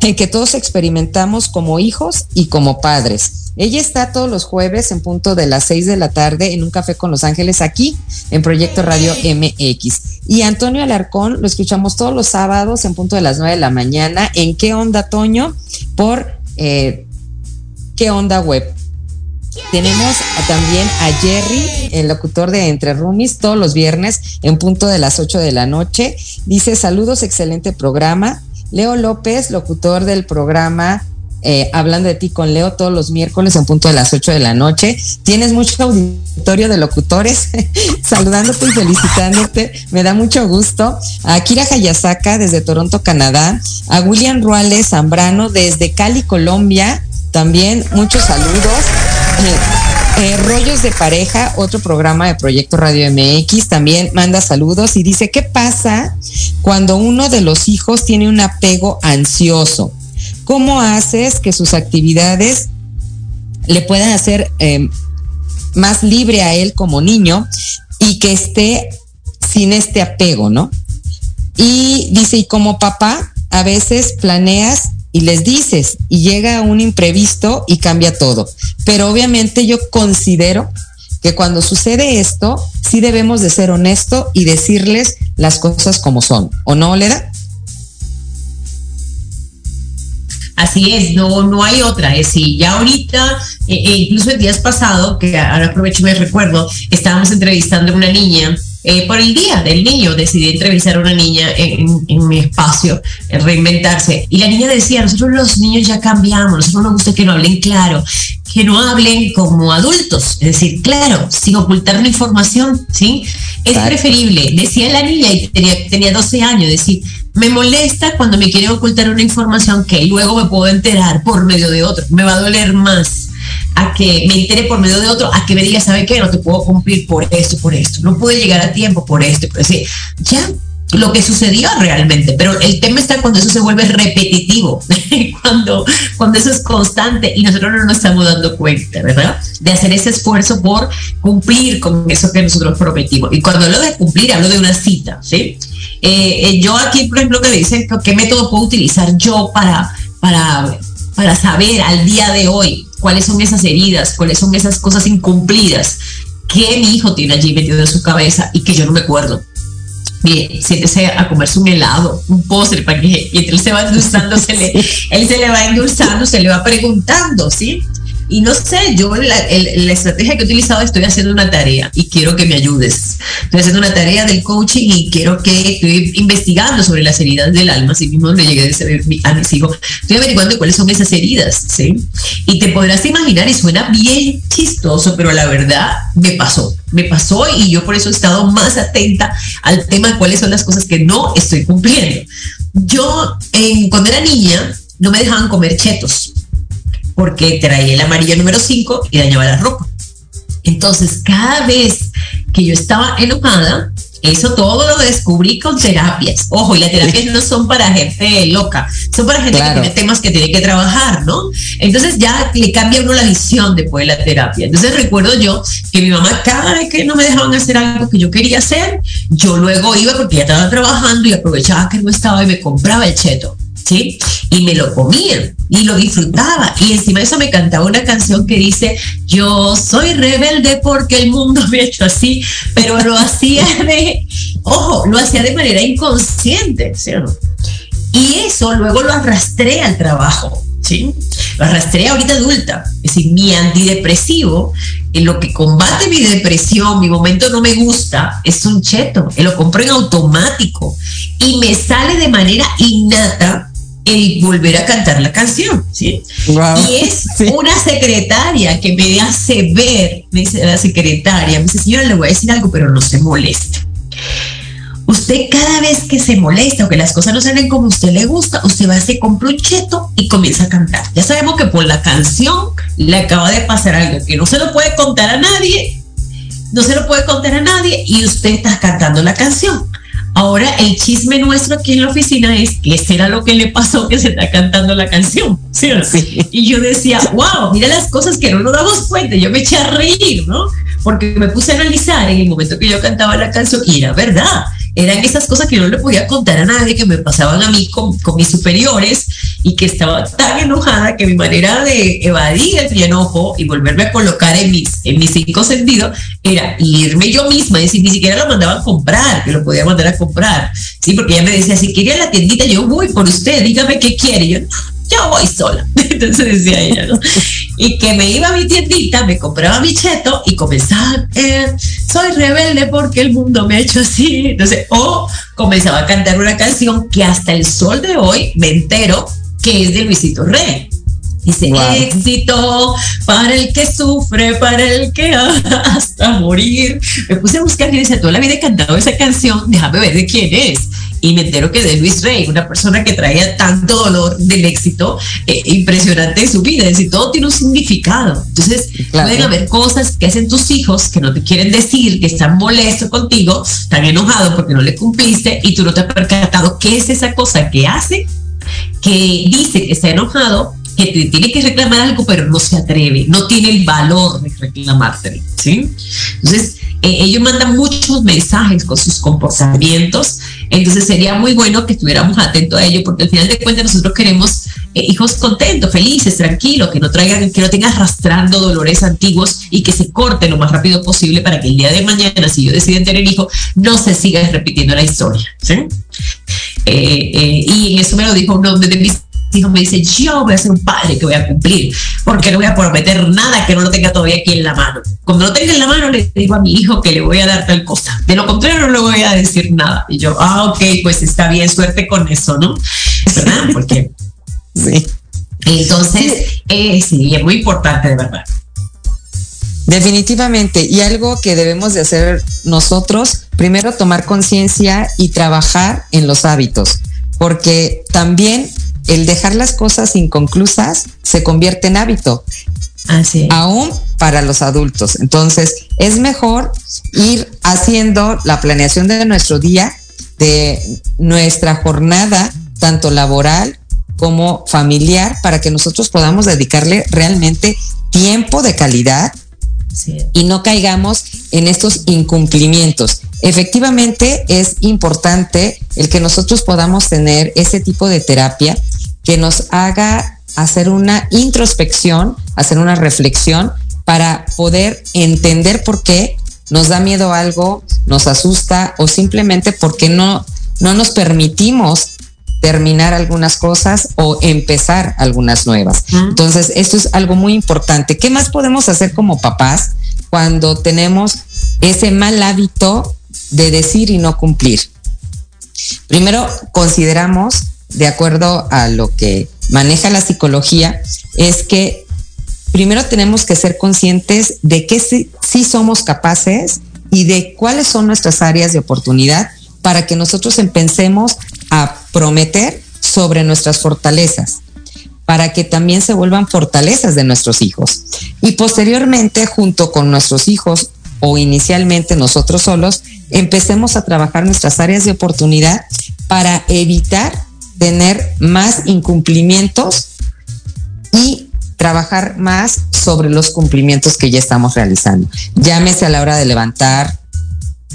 en que todos experimentamos como hijos y como padres. Ella está todos los jueves en punto de las 6 de la tarde en un café con Los Ángeles aquí en Proyecto Radio MX. Y Antonio Alarcón lo escuchamos todos los sábados en punto de las 9 de la mañana en ¿Qué onda, Toño? Por eh, ¿Qué onda web? Tenemos también a Jerry, el locutor de Entre Rumis, todos los viernes en punto de las 8 de la noche. Dice, saludos, excelente programa. Leo López, locutor del programa eh, hablando de ti con Leo todos los miércoles en punto de las 8 de la noche. Tienes mucho auditorio de locutores [laughs] saludándote y felicitándote. Me da mucho gusto. A Kira Hayasaka desde Toronto, Canadá. A William Ruales Zambrano desde Cali, Colombia. También muchos saludos. Eh, eh, Rollos de Pareja, otro programa de Proyecto Radio MX, también manda saludos y dice, ¿qué pasa cuando uno de los hijos tiene un apego ansioso? ¿Cómo haces que sus actividades le puedan hacer em, más libre a él como niño y que esté sin este apego, ¿no? Y dice, y como papá, a veces planeas y les dices y llega un imprevisto y cambia todo. Pero obviamente yo considero que cuando sucede esto, sí debemos de ser honesto y decirles las cosas como son, ¿o no, Leda? Así es, no, no hay otra. Es decir, ya ahorita, eh, incluso el días pasado, que ahora aprovecho y me recuerdo, estábamos entrevistando a una niña. Eh, por el día del niño decidí entrevistar a una niña en, mi espacio, en reinventarse. Y la niña decía, nosotros los niños ya cambiamos, nosotros nos gusta que no hablen claro, que no hablen como adultos, es decir, claro, sin ocultar la información, ¿sí? Es preferible, decía la niña y tenía, tenía 12 años, decir, me molesta cuando me quieren ocultar una información que luego me puedo enterar por medio de otro. Me va a doler más a que me entere por medio de otro, a que me diga, ¿sabe qué? No te puedo cumplir por esto, por esto. No pude llegar a tiempo por esto. Por decir, ya lo que sucedió realmente, pero el tema está cuando eso se vuelve repetitivo, [laughs] cuando, cuando eso es constante y nosotros no nos estamos dando cuenta, ¿verdad? De hacer ese esfuerzo por cumplir con eso que nosotros prometimos. Y cuando hablo de cumplir, hablo de una cita, ¿sí? Eh, eh, yo aquí, por ejemplo, que dicen qué método puedo utilizar yo para, para, para saber al día de hoy cuáles son esas heridas, cuáles son esas cosas incumplidas que mi hijo tiene allí metido en su cabeza y que yo no me acuerdo. Bien, siéntese a comerse un helado, un postre, para que y él se va endulzando, se le, [laughs] él se le va endulzando, se le va preguntando, ¿sí? Y no sé, yo la, estrategia que he utilizado estoy haciendo una tarea y quiero que me ayudes. Estoy haciendo una tarea del coaching y quiero que estoy investigando sobre las heridas del alma, así mismo me llegué a mis hijos. Estoy averiguando cuáles son esas heridas, ¿sí? Y te podrás imaginar, y suena bien chistoso, pero la verdad me pasó. Me pasó y yo por eso he estado más atenta al tema de cuáles son las cosas que no estoy cumpliendo. Yo, cuando era niña, no me dejaban comer chetos porque traía el amarillo número 5 y dañaba la ropa. Entonces, cada vez que yo estaba enojada, eso todo lo descubrí con terapias. Ojo, y las terapias no son para gente loca, son para gente que tiene temas que tiene que trabajar, ¿no? Entonces ya le cambia uno la visión después de la terapia. Entonces recuerdo yo que mi mamá cada vez que no me dejaban hacer algo que yo quería hacer, yo luego iba porque ya estaba trabajando y aprovechaba que no estaba y me compraba el cheto. ¿Sí? Y me lo comía y lo disfrutaba. Y encima de eso me cantaba una canción que dice, yo soy rebelde porque el mundo me ha hecho así, pero lo hacía de, ojo, lo hacía de manera inconsciente, ¿sí o no? Y eso luego lo arrastré al trabajo. ¿Sí? Lo arrastré ahorita adulta. Es decir, mi antidepresivo, en lo que combate mi depresión, mi momento no me gusta, es un cheto. Lo compro en automático y me sale de manera innata el volver a cantar la canción, ¿sí? Y es una secretaria que me hace ver, me dice la secretaria, me dice, señora, le voy a decir algo, pero no se moleste. Usted cada vez que se molesta o que las cosas no salen como a usted le gusta, usted va a hacer compra un cheto y comienza a cantar. Ya sabemos que por la canción le acaba de pasar algo que no se lo puede contar a nadie, no se lo puede contar a nadie y usted está cantando la canción. Ahora el chisme nuestro aquí en la oficina es que será lo que le pasó que se está cantando la canción. ¿sí? Y yo decía, wow, mira las cosas que no nos damos cuenta. Yo me eché a reír, ¿no? Porque me puse a analizar en el momento que yo cantaba la canción y era verdad eran esas cosas que no le podía contar a nadie, que me pasaban a mí con, con mis superiores y que estaba tan enojada que mi manera de evadir el enojo y volverme a colocar en mis, en mis cinco sentidos era irme yo misma, es decir, ni siquiera lo mandaba a comprar, que lo podía mandar a comprar, ¿sí? Porque ella me decía, si quería la tiendita, yo voy por usted, dígame qué quiere. Y yo, yo voy sola. [laughs] Entonces decía ella, ¿no? Y que me iba a mi tiendita, me compraba mi cheto y comenzaba, eh, soy rebelde porque el mundo me ha hecho así. Entonces, o comenzaba a cantar una canción que hasta el sol de hoy me entero que es de Luisito Rey. Dice, éxito para el que sufre, para el que [laughs] hasta morir. Me puse a buscar y decía, toda la vida he cantado esa canción, déjame ver de quién es y me entero que de Luis Rey, una persona que traía tanto dolor del éxito eh, impresionante en su vida, es decir, todo tiene un significado. Entonces, pueden haber cosas que hacen tus hijos que no te quieren decir, que están molestos contigo, están enojados porque no le cumpliste y tú no te has percatado qué es esa cosa que hace, que dice que está enojado que te tiene que reclamar algo, pero no se atreve, no tiene el valor de reclamarte, ¿sí? Entonces, eh, ellos mandan muchos mensajes con sus comportamientos, entonces sería muy bueno que estuviéramos atentos a ello, porque al final de cuentas nosotros queremos eh, hijos contentos, felices, tranquilos, que no traigan, que no tengan arrastrando dolores antiguos y que se corten lo más rápido posible para que el día de mañana, si yo deciden tener hijo, no se siga repitiendo la historia, ¿sí? Eh, y eso me lo dijo uno de mis hijo me dice, yo voy a ser un padre que voy a cumplir, porque no voy a prometer nada que no lo tenga todavía aquí en la mano. Cuando lo tenga en la mano le digo a mi hijo que le voy a dar tal cosa. De lo contrario no le voy a decir nada. Y yo, ah, ok, pues está bien, suerte con eso, ¿no? ¿Verdad? Porque... [laughs] sí. Entonces, eh, sí, es muy importante, de verdad. Definitivamente, y algo que debemos de hacer nosotros, primero tomar conciencia y trabajar en los hábitos, porque también el dejar las cosas inconclusas se convierte en hábito. Así. Aún para los adultos. Entonces, es mejor ir haciendo la planeación de nuestro día, de nuestra jornada, tanto laboral como familiar, para que nosotros podamos dedicarle realmente tiempo de calidad y no caigamos en estos incumplimientos. Efectivamente, es importante el que nosotros podamos tener ese tipo de terapia que nos haga hacer una introspección, hacer una reflexión para poder entender por qué nos da miedo algo, nos asusta o simplemente porque no, no nos permitimos terminar algunas cosas o empezar algunas nuevas. Entonces, esto es algo muy importante. ¿Qué más podemos hacer como papás cuando tenemos ese mal hábito de decir y no cumplir? Primero, consideramos de acuerdo a lo que maneja la psicología, es que primero tenemos que ser conscientes de que sí, somos capaces y de cuáles son nuestras áreas de oportunidad para que nosotros empecemos prometer sobre nuestras fortalezas, para que también se vuelvan fortalezas de nuestros hijos. Y posteriormente, junto con nuestros hijos o inicialmente nosotros solos, empecemos a trabajar nuestras áreas de oportunidad para evitar tener más incumplimientos y trabajar más sobre los cumplimientos que ya estamos realizando. Llámese a la hora de levantar,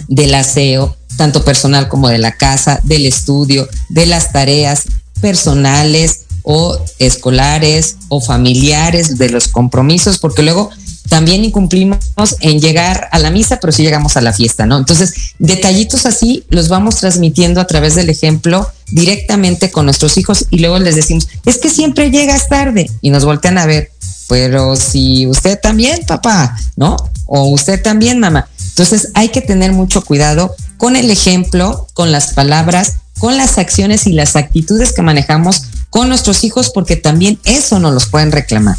del aseo, tanto personal como de la casa, del estudio, de las tareas personales o escolares o familiares, de los compromisos, porque luego también incumplimos en llegar a la misa, pero sí llegamos a la fiesta, ¿no? Entonces, detallitos así los vamos transmitiendo a través del ejemplo directamente con nuestros hijos y luego les decimos, es que siempre llegas tarde y nos voltean a ver, pero si usted también, papá, ¿no? O usted también, mamá. Entonces, hay que tener mucho cuidado con el ejemplo, con las palabras, con las acciones y las actitudes que manejamos con nuestros hijos, porque también eso nos los pueden reclamar.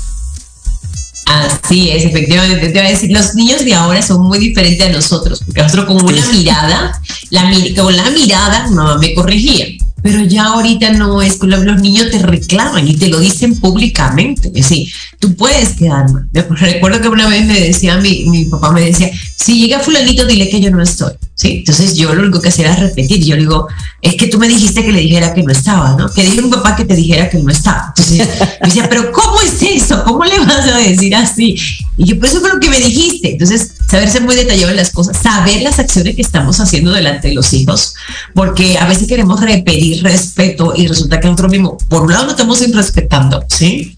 Así es, efectivamente. Te voy a decir, los niños de ahora son muy diferentes a nosotros, porque nosotros con una mirada, la, con la mirada, mamá me corregía. Pero ya ahorita no es, los niños te reclaman y te lo dicen públicamente. Es decir, tú puedes quedar mal. Recuerdo que una vez me decía, mi, mi papá me decía, si llega fulanito, dile que yo no estoy. ¿Sí? Entonces yo lo único que hacía era repetir. Yo digo, es que tú me dijiste que le dijera que no estaba, ¿no? Que dije a un papá que te dijera que no estaba. Entonces me decía, pero ¿cómo es eso? ¿Cómo le vas a decir así? Y yo, pues eso fue lo que me dijiste. Entonces saber ser muy detallado en las cosas, saber las acciones que estamos haciendo delante de los hijos, porque a veces queremos repetir respeto y resulta que nosotros mismo, por un lado, no estamos respetando, ¿sí?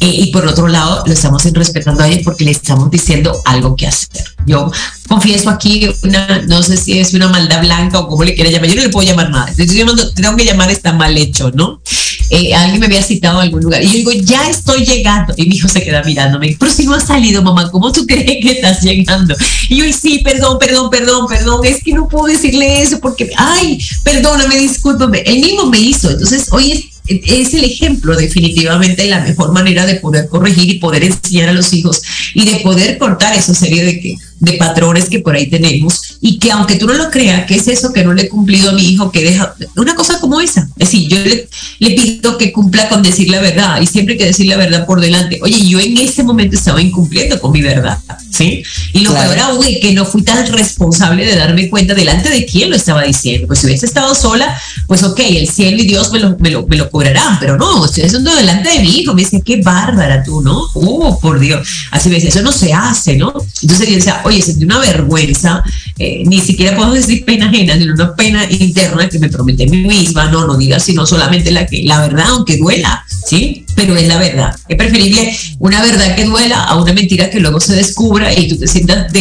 Eh, y por otro lado, lo estamos respetando a ellos porque le estamos diciendo algo que hacer. Yo confieso aquí una, no sé si es una maldad blanca o como le quiera llamar, yo no le puedo llamar nada, tengo que llamar está mal hecho, ¿no? Eh, alguien me había citado a algún lugar y yo digo, ya estoy llegando. Y mi hijo se queda mirándome, pero si no has salido, mamá, ¿cómo tú crees que estás llegando? Y yo, sí, perdón, perdón, perdón, perdón, es que no puedo decirle eso porque, ay, perdóname, discúlpame. Él mismo me hizo. Entonces, hoy es el ejemplo definitivamente de la mejor manera de poder corregir y poder enseñar a los hijos y de poder cortar esa serie de que de patrones que por ahí tenemos y que aunque tú no lo creas, que es eso que no le he cumplido a mi hijo, que deja una cosa como esa. Es decir, yo le, pido que cumpla con decir la verdad y siempre hay que decir la verdad por delante. Oye, yo en ese momento estaba incumpliendo con mi verdad, ¿sí? Y lo peor aún es que no fui tan responsable de darme cuenta delante de quién lo estaba diciendo. Pues si hubiese estado sola, pues ok, el cielo y Dios me lo, me lo, me lo cobrarán, pero no, estoy haciendo delante de mi hijo. Me dice, qué bárbara tú, ¿no? Oh, por Dios. Así me decía, eso no se hace, ¿no? Entonces yo decía, oye, sentí una vergüenza, eh, ni siquiera puedo decir pena ajena, sino una pena interna que me prometí a mí misma, no, no digas sino solamente la que, la verdad, aunque duela, ¿sí? Pero es la verdad. Es preferible una verdad que duela a una mentira que luego se descubra y tú te sientas,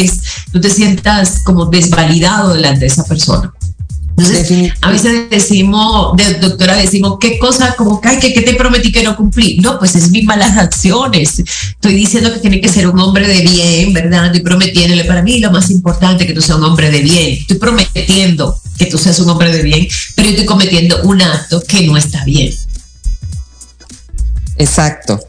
tú te sientas como desvalidado delante de esa persona. Entonces, a veces decimos, de, doctora, decimos, ¿qué cosa? Como, que, ¿qué, te prometí que no cumplí? No, pues es mis malas acciones. Estoy diciendo que tiene que ser un hombre de bien, ¿verdad? Estoy prometiéndole, para mí lo más importante que tú seas un hombre de bien. Estoy prometiendo que tú seas un hombre de bien, pero yo estoy cometiendo un acto que no está bien. Exacto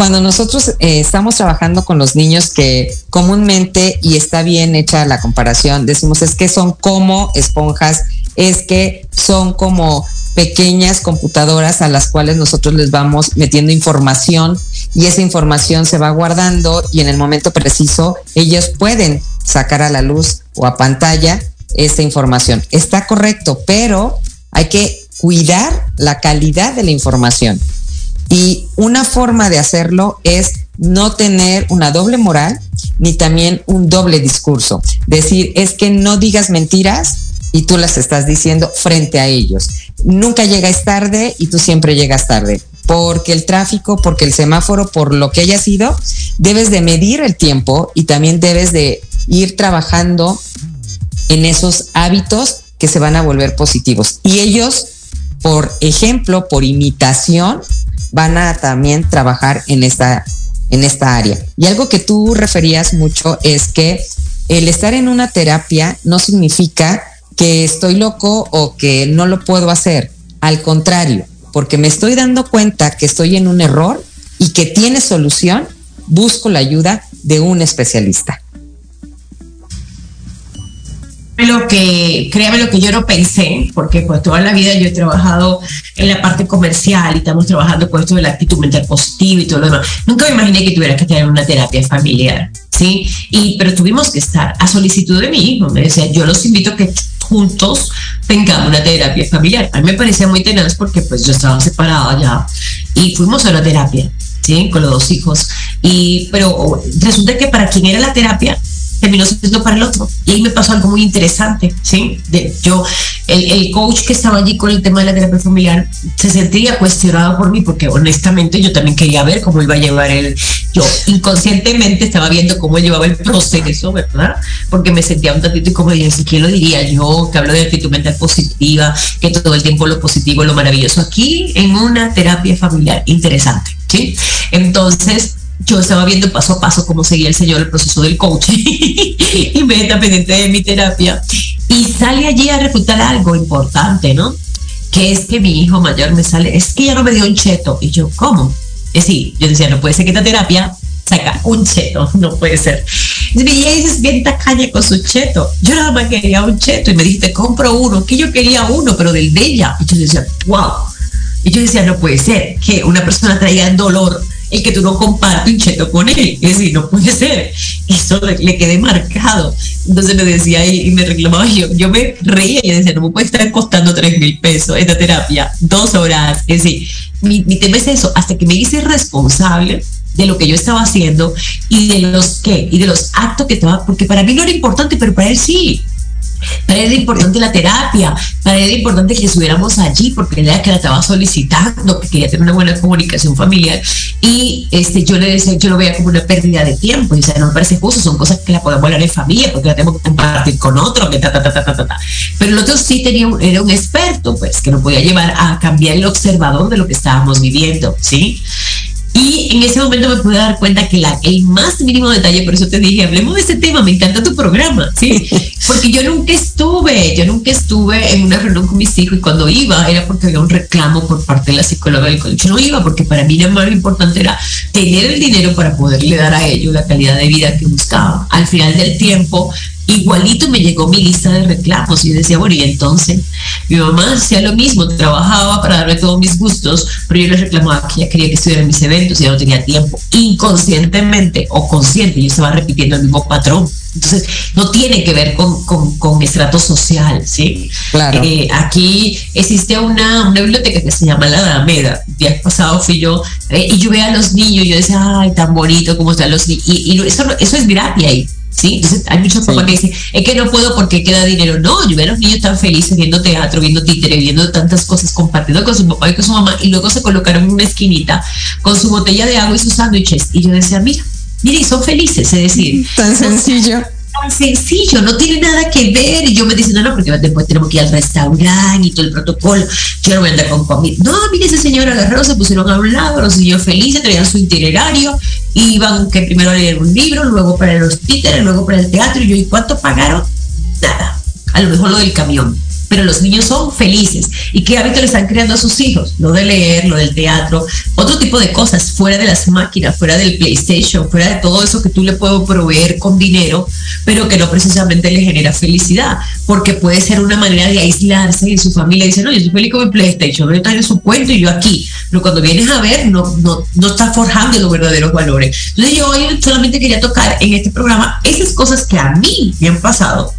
cuando nosotros eh, estamos trabajando con los niños que comúnmente, y está bien hecha la comparación, decimos es que son como esponjas, es que son como pequeñas computadoras a las cuales nosotros les vamos metiendo información y esa información se va guardando y en el momento preciso ellos pueden sacar a la luz o a pantalla esa información. Está correcto, pero hay que cuidar la calidad de la información. Y una forma de hacerlo es no tener una doble moral ni también un doble discurso. Decir, es que no digas mentiras y tú las estás diciendo frente a ellos. Nunca llegas tarde y tú siempre llegas tarde. Porque el tráfico, porque el semáforo, por lo que haya sido, debes de medir el tiempo y también debes de ir trabajando en esos hábitos que se van a volver positivos. Y ellos, por ejemplo, por imitación, van a también trabajar en esta, en esta área. Y algo que tú referías mucho es que el estar en una terapia no significa que estoy loco o que no lo puedo hacer. Al contrario, porque me estoy dando cuenta que estoy en un error y que tiene solución, busco la ayuda de un especialista lo que, créame lo que yo no pensé, porque pues toda la vida yo he trabajado en la parte comercial y estamos trabajando con esto de la actitud mental positiva y todo lo demás. Nunca me imaginé que tuviera que tener una terapia familiar, ¿sí? Y, pero tuvimos que estar a solicitud de mi hijo. Me decía, yo los invito a que juntos tengamos una terapia familiar. A mí me parecía muy tenaz porque pues yo estaba separada ya y fuimos a la terapia, ¿sí? Con los dos hijos. Y, pero resulta que para quien era la terapia, terminó siendo para el otro. Y ahí me pasó algo muy interesante, ¿sí? Yo, el, el, coach que estaba allí con el tema de la terapia familiar se sentía cuestionado por mí porque honestamente yo también quería ver cómo iba a llevar él. Yo inconscientemente estaba viendo cómo llevaba el proceso, ¿verdad? Porque me sentía un tantito y como dije, ¿quién lo diría yo? Que hablo de actitud mental positiva, que todo el tiempo lo positivo, lo maravilloso. Aquí en una terapia familiar interesante, ¿sí? Entonces, yo estaba viendo paso a paso cómo seguía el señor el proceso del coaching [laughs] y me está pendiente de mi terapia y sale allí a refutar algo importante, ¿no? Que es que mi hijo mayor me sale, es que ya no me dio un cheto. Y yo, ¿cómo? Es decir, yo decía, no puede ser que esta terapia saca un cheto, [laughs] no puede ser. Y me dices bien tacaña con su cheto. Yo nada más quería un cheto y me dijiste, compro uno, que yo quería uno, pero del de ella. Y yo decía, wow. Y yo decía, no puede ser que una persona traiga dolor el que tú no compartes un cheto con él. Es decir, no puede ser. Eso le, quedé marcado. Entonces me decía y, me reclamaba yo, yo me reía y decía, no me puede estar costando tres mil pesos esta terapia, dos horas. Es decir, mi, mi tema es eso, hasta que me hice responsable de lo que yo estaba haciendo y de los que, y de los actos que estaba, porque para mí no era importante, pero para él sí. Para él era importante la terapia, para él era importante que estuviéramos allí porque era que la estaba solicitando, que quería tener una buena comunicación familiar. Y este, yo le decía, yo lo veía como una pérdida de tiempo. Y o sea, no parece justo, son cosas que la podemos hablar en familia porque la tenemos que compartir con otro, que ta, ta, ta, ta, ta, ta. Pero el otro sí tenía, era un experto, pues, que nos podía llevar a cambiar el observador de lo que estábamos viviendo, ¿sí? Y en ese momento me pude dar cuenta que la, el más mínimo detalle, por eso te dije, hablemos de este tema, me encanta tu programa, ¿sí? [laughs] Porque yo nunca estuve, yo nunca estuve en una reunión con mis hijos y cuando iba era porque había un reclamo por parte de la psicóloga del colegio. Yo no iba porque para mí lo más importante era tener el dinero para poderle dar a ellos la calidad de vida que buscaba. Al final del tiempo, igualito me llegó mi lista de reclamos y yo decía, bueno, y entonces mi mamá hacía lo mismo, trabajaba para darme todos mis gustos, pero yo le reclamaba que ella quería que estuviera en mis eventos y ya no tenía tiempo. Inconscientemente o consciente, yo estaba repitiendo el mismo patrón. Entonces, no tiene que ver con, con, con estrato social, ¿sí? Claro. Eh, aquí existe una, una biblioteca que se llama La Alameda. El día pasado fui yo eh, y yo veía a los niños, yo decía, ay, tan bonito como están los niños. Y, y eso, eso es gratis ahí. ¿Sí? Entonces hay muchos papás que dicen, es que no puedo porque queda dinero. No, yo veo a los niños tan felices viendo teatro, viendo títere, viendo tantas cosas, compartiendo con su papá y con su mamá, y luego se colocaron en una esquinita con su botella de agua y sus sándwiches. Y yo decía, mira, mira, y son felices, es decir, Tan sencillo. Tan sencillo, no tiene nada que ver. Y yo me dicen, no, no, porque después tenemos que ir al restaurante y todo el protocolo. Yo no voy a andar con comida. No, mire, ese señor agarró, se pusieron a un lado, los niños felices, traían su itinerario, iban que primero a leer un libro, luego para los títeres, luego para el teatro. Y yo, ¿y cuánto pagaron? Nada. A lo mejor lo del camión. Pero los niños son felices. ¿Y qué hábito le están creando a sus hijos? Lo de leer, lo del teatro, otro tipo de cosas, fuera de las máquinas, fuera del PlayStation, fuera de todo eso que tú le puedes proveer con dinero, pero que no precisamente le genera felicidad, porque puede ser una manera de aislarse y su familia dice, no, yo estoy feliz con mi PlayStation, a estar en su cuento y yo aquí. Pero cuando vienes a ver, no, no, no está forjando los verdaderos valores. Entonces yo hoy solamente quería tocar en este programa esas cosas que a mí me han pasado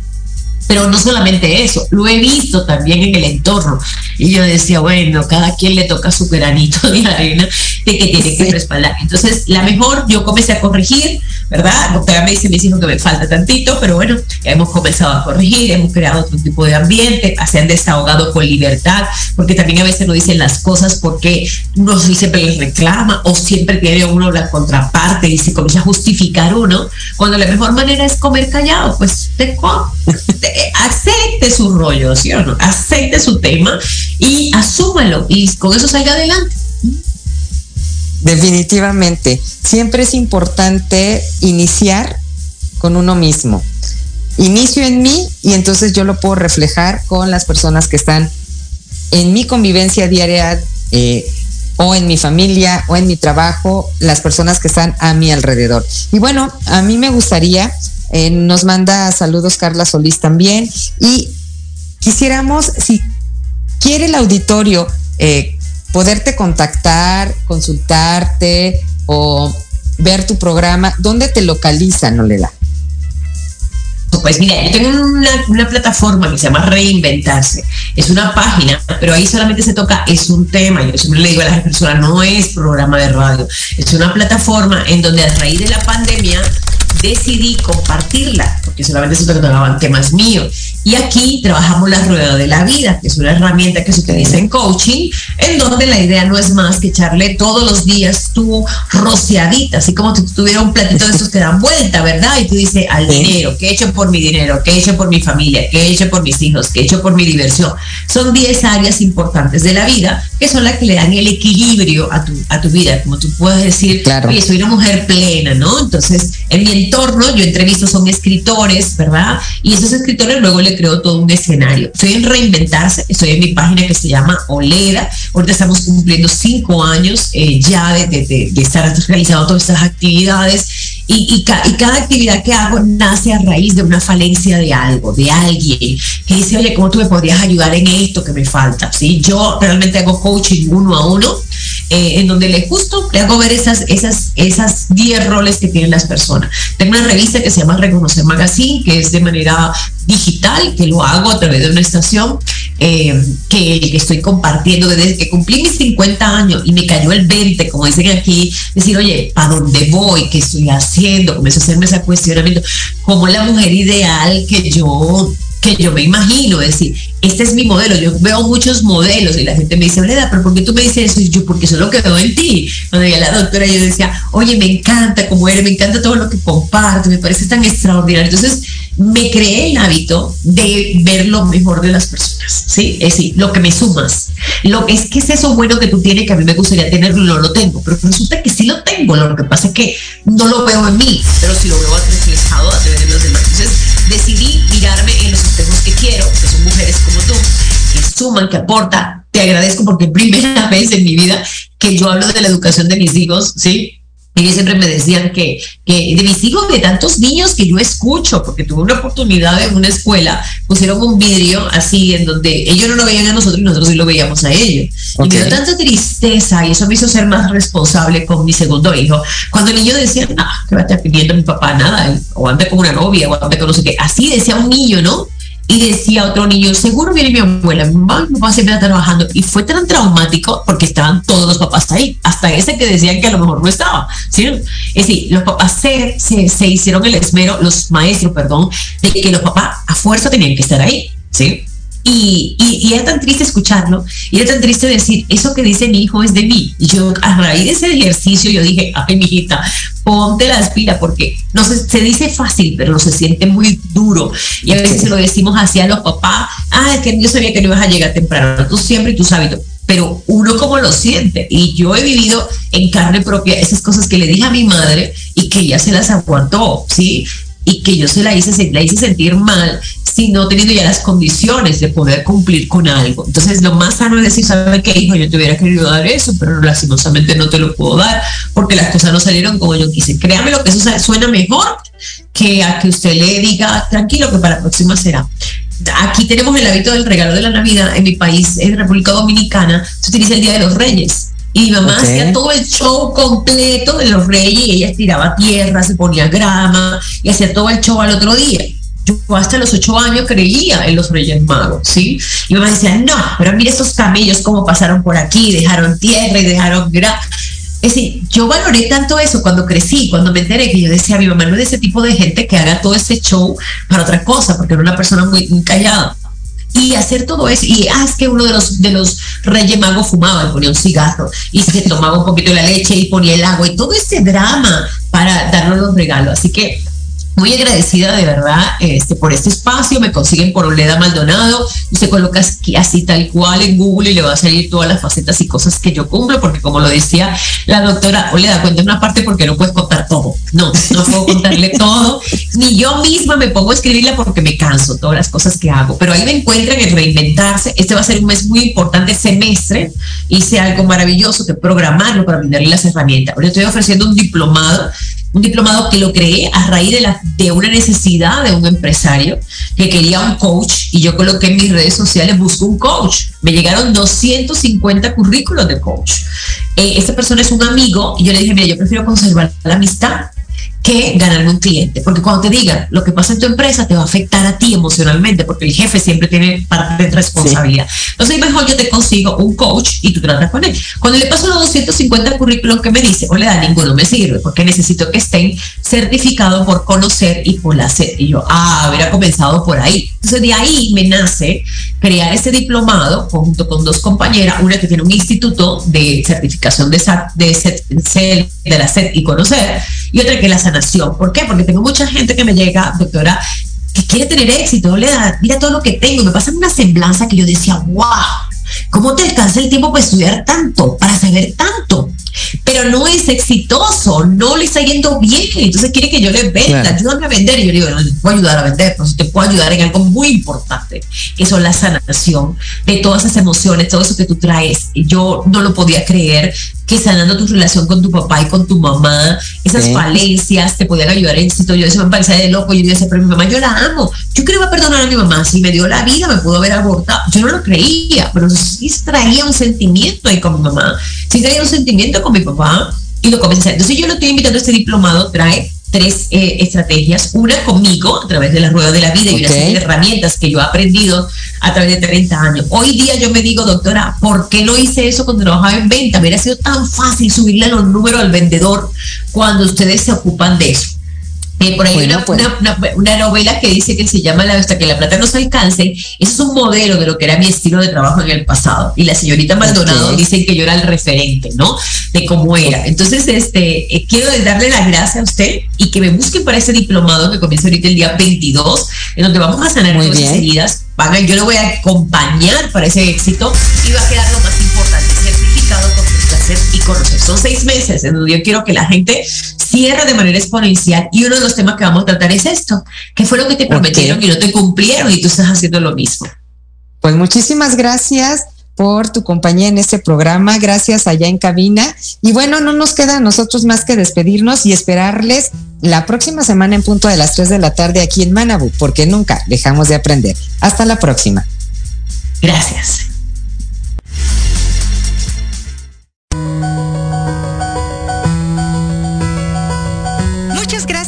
pero no solamente eso, lo he visto también en el entorno. Y yo decía, bueno, cada quien le toca su granito de arena de que tiene que respaldar. Entonces, la mejor, yo comencé a corregir, ¿verdad? Doctora me dice, me dijo que me falta tantito, pero bueno, hemos comenzado a corregir, hemos creado otro tipo de ambiente, se han desahogado con libertad, porque también a veces no dicen las cosas porque uno siempre les reclama o siempre tiene uno la contraparte y se comienza a justificar uno, cuando la mejor manera es comer callado, pues te, te acepte su rollo, ¿sí o no? Acepte su tema y asúmalo y con eso salga adelante. Definitivamente. Siempre es importante iniciar con uno mismo. Inicio en mí y entonces yo lo puedo reflejar con las personas que están en mi convivencia diaria eh, o en mi familia o en mi trabajo, las personas que están a mi alrededor. Y bueno, a mí me gustaría, eh, nos manda saludos Carla Solís también y quisiéramos, si quiere el auditorio, eh, poderte contactar, consultarte o ver tu programa, ¿dónde te localizan, Oleda? Pues mira, yo tengo una, plataforma que se llama Reinventarse. Es una página, pero ahí solamente se toca, es un tema. Yo siempre le digo a las personas, no es programa de radio. Es una plataforma en donde a raíz de la pandemia decidí compartirla, porque solamente se tocaban temas míos. Y aquí trabajamos la rueda de la vida, que es una herramienta que se utiliza en coaching, en donde la idea no es más que echarle todos los días tu rociadita, así como si tuviera un platito de esos que dan vuelta, ¿verdad? Y tú dices, al dinero, ¿qué he hecho por mi dinero? ¿Qué he hecho por mi familia? ¿Qué he hecho por mis hijos? ¿Qué he hecho por mi diversión? Son 10 áreas importantes de la vida que son las que le dan el equilibrio a tu, a tu vida, como tú puedes decir, claro. oye, soy una mujer plena, ¿no? Entonces, en mi entorno, yo entrevisto son escritores, ¿verdad? Y esos escritores luego le creo todo un escenario. Estoy en reinventarse, estoy en mi página que se llama Oleda. Ahorita estamos cumpliendo cinco años eh, ya de, de, estar realizando todas estas actividades y, y, cada actividad que hago nace a raíz de una falencia de algo, de alguien que dice, oye, ¿cómo tú me podrías ayudar en esto que me falta? ¿Sí? Yo realmente hago coaching uno a uno. Eh, en donde le justo le hago ver esas esas esas 10 roles que tienen las personas. Tengo una revista que se llama Reconocer Magazine, que es de manera digital, que lo hago a través de una estación. eh, que estoy compartiendo desde que cumplí mis 50 años y me cayó el 20, como dicen aquí, decir, oye, ¿para dónde voy? ¿Qué estoy haciendo? Comencé a hacerme ese cuestionamiento, como la mujer ideal que yo que yo me imagino, decir, este es mi modelo, yo veo muchos modelos y la gente me dice, Oleda, pero ¿por qué tú me dices eso? Y yo, porque eso es lo que veo en ti. Cuando a la doctora, yo decía, oye, me encanta cómo eres, me encanta todo lo que compartes, me parece tan extraordinario. Entonces, me creé el hábito de ver lo mejor de las personas, ¿sí? Es decir, lo que me sumas. Lo que es que es eso bueno que tú tienes que a mí me gustaría tenerlo, no lo tengo, pero resulta que sí lo tengo. Lo que pasa es que no lo veo en mí, pero sí lo veo reflejado a través de los decidí mirarme en los espejos que quiero, que son mujeres como tú, que suman, que aportan. Te agradezco porque primera [laughs] vez en mi vida que yo hablo de la educación de mis hijos, ¿sí? Ellos siempre me decían que, que de mis hijos, de tantos niños que yo escucho, porque tuve una oportunidad en una escuela, pusieron un vidrio así en donde ellos no lo veían a nosotros y nosotros sí lo veíamos a ellos. Y me dio tanta tristeza y eso me hizo ser más responsable con mi segundo hijo. Cuando el niño decía, ah, que va a estar pidiendo a mi papá nada, o anda con una novia, o anda con no sé qué, así decía un niño, ¿no? Y decía otro niño, seguro viene mi abuela, mi mamá, mi papá siempre está trabajando. Y fue tan traumático porque estaban todos los papás ahí, hasta ese que decían que a lo mejor no estaba. ¿sí? Es decir, los papás se, se, hicieron el esmero, los maestros, perdón, de que los papás a fuerza tenían que estar ahí. ¿sí? Y, y, era tan triste escucharlo, y era tan triste decir, eso que dice mi hijo es de mí. Y yo, a raíz de ese ejercicio, yo dije, ay, mi hijita, ponte la espira, porque no se, se dice fácil, pero no se siente muy duro. Y a veces se lo decimos así a los papás, ah, es que yo sabía que no ibas a llegar temprano, tú siempre y tus hábitos. Pero uno como lo siente, y yo he vivido en carne propia esas cosas que le dije a mi madre y que ella se las aguantó, ¿sí? Y que yo se la hice, la hice sentir mal, sino teniendo ya las condiciones de poder cumplir con algo. Entonces, lo más sano es decir, ¿sabe qué, hijo? Yo te hubiera querido dar eso, pero lastimosamente no te lo puedo dar porque las cosas no salieron como yo quise. Créame lo que eso suena mejor que a que usted le diga, tranquilo, que para la próxima será. Aquí tenemos el hábito del regalo de la Navidad en mi país, en República Dominicana, se utiliza el Día de los Reyes. Y mi mamá hacía todo el show completo de los reyes y ella estiraba tierra, se ponía grama y hacía todo el show al otro día. Yo hasta los ocho años creía en los Reyes Magos, ¿sí? Y mi mamá decía, no, pero mira esos camellos cómo pasaron por aquí, dejaron tierra y dejaron grama. Es decir, yo valoré tanto eso cuando crecí, cuando me enteré que yo decía, mi mamá no es de ese tipo de gente que haga todo ese show para otra cosa, porque era una persona muy callada y hacer todo eso. Y haz que uno de los, de los reyes magos fumaba y ponía un cigarro y se [laughs] tomaba un poquito de la leche y ponía el agua y todo ese drama para darnos los regalos. Así que muy agradecida de verdad este, por este espacio. Me consiguen por Oleda Maldonado. Usted coloca así tal cual en Google y le va a salir todas las facetas y cosas que yo cumplo, porque como lo decía la doctora Oleda, cuéntame una parte porque no puedes contar todo. No, no puedo contarle [laughs] todo. Ni yo misma me pongo a escribirla porque me canso todas las cosas que hago. Pero ahí me encuentran en reinventarse. Este va a ser un mes muy importante, semestre. Hice algo maravilloso que programarlo para brindarle las herramientas. Ahora estoy ofreciendo un diplomado un diplomado que lo creé a raíz de, la, de una necesidad de un empresario que quería un coach y yo coloqué en mis redes sociales, busco un coach. Me llegaron 250 currículos de coach. Eh, esta persona es un amigo y yo le dije, mira, yo prefiero conservar la amistad que ganarme un cliente. Porque cuando te digan lo que pasa en tu empresa te va a afectar a ti emocionalmente, porque el jefe siempre tiene parte de responsabilidad. Entonces, mejor yo te consigo un coach y tú tratas con él. Cuando le paso los 250 currículos que me dice, o le da ninguno me sirve, porque necesito que estén certificados por conocer y por hacer. Y yo, ah, hubiera comenzado por ahí. Entonces, de ahí me nace crear este diplomado junto con dos compañeras, una que tiene un instituto de certificación de, de, de la SED y conocer, y otra que la sanación. ¿Por qué? Porque tengo mucha gente que me llega, doctora, que quiere tener éxito, da, mira todo lo que tengo, me pasa una semblanza que yo decía, wow, ¿cómo te alcanza el tiempo para estudiar tanto, para saber tanto? Pero no es exitoso, no le está yendo bien, entonces quiere que yo le venda, ayúdame a vender, y yo digo, no te puedo ayudar a vender, pero te puedo ayudar en algo muy importante, que son la sanación de todas esas emociones, todo eso que tú traes. Yo no lo podía creer que sanando tu relación con tu papá y con tu mamá, esas falencias te podían ayudar en éxito. Yo decía, me parecía de loco, yo decía, pero mi mamá yo la amo, yo creo que va a perdonar a mi mamá, si me dio la vida, me pudo haber abortado, yo no lo creía, pero sí traía un sentimiento ahí con mi mamá, sí traía un sentimiento con mi papá y lo comencé. Entonces yo lo estoy invitando a este diplomado, trae tres eh, estrategias, una conmigo a través de la rueda de la vida y una serie de herramientas que yo he aprendido a través de 30 años. Hoy día yo me digo, doctora, ¿por qué no hice eso cuando trabajaba en venta? Me hubiera sido tan fácil subirle los números al vendedor cuando ustedes se ocupan de eso. Eh, por ahí hay una, pues. una, novela que dice que se llama la, Hasta que la plata nos alcance. Ese es un modelo de lo que era mi estilo de trabajo en el pasado. Y la señorita Maldonado dice que yo era el referente, ¿no? De cómo era. Entonces, este, eh, quiero darle las gracias a usted y que me busquen para ese diplomado que comienza ahorita el día 22, en donde vamos a sanar esas heridas. yo lo voy a acompañar para ese éxito y va a quedar y conocer. Son seis meses en donde yo quiero que la gente cierra de manera exponencial y uno de los temas que vamos a tratar es esto, ¿qué fue lo que te prometieron y no te cumplieron y tú estás haciendo lo mismo? Pues muchísimas gracias por tu compañía en este programa, gracias allá en cabina. Y bueno, no nos queda a nosotros más que despedirnos y esperarles la próxima semana en punto de las 3 de la tarde aquí en Manabu, porque nunca dejamos de aprender. Hasta la próxima. Gracias.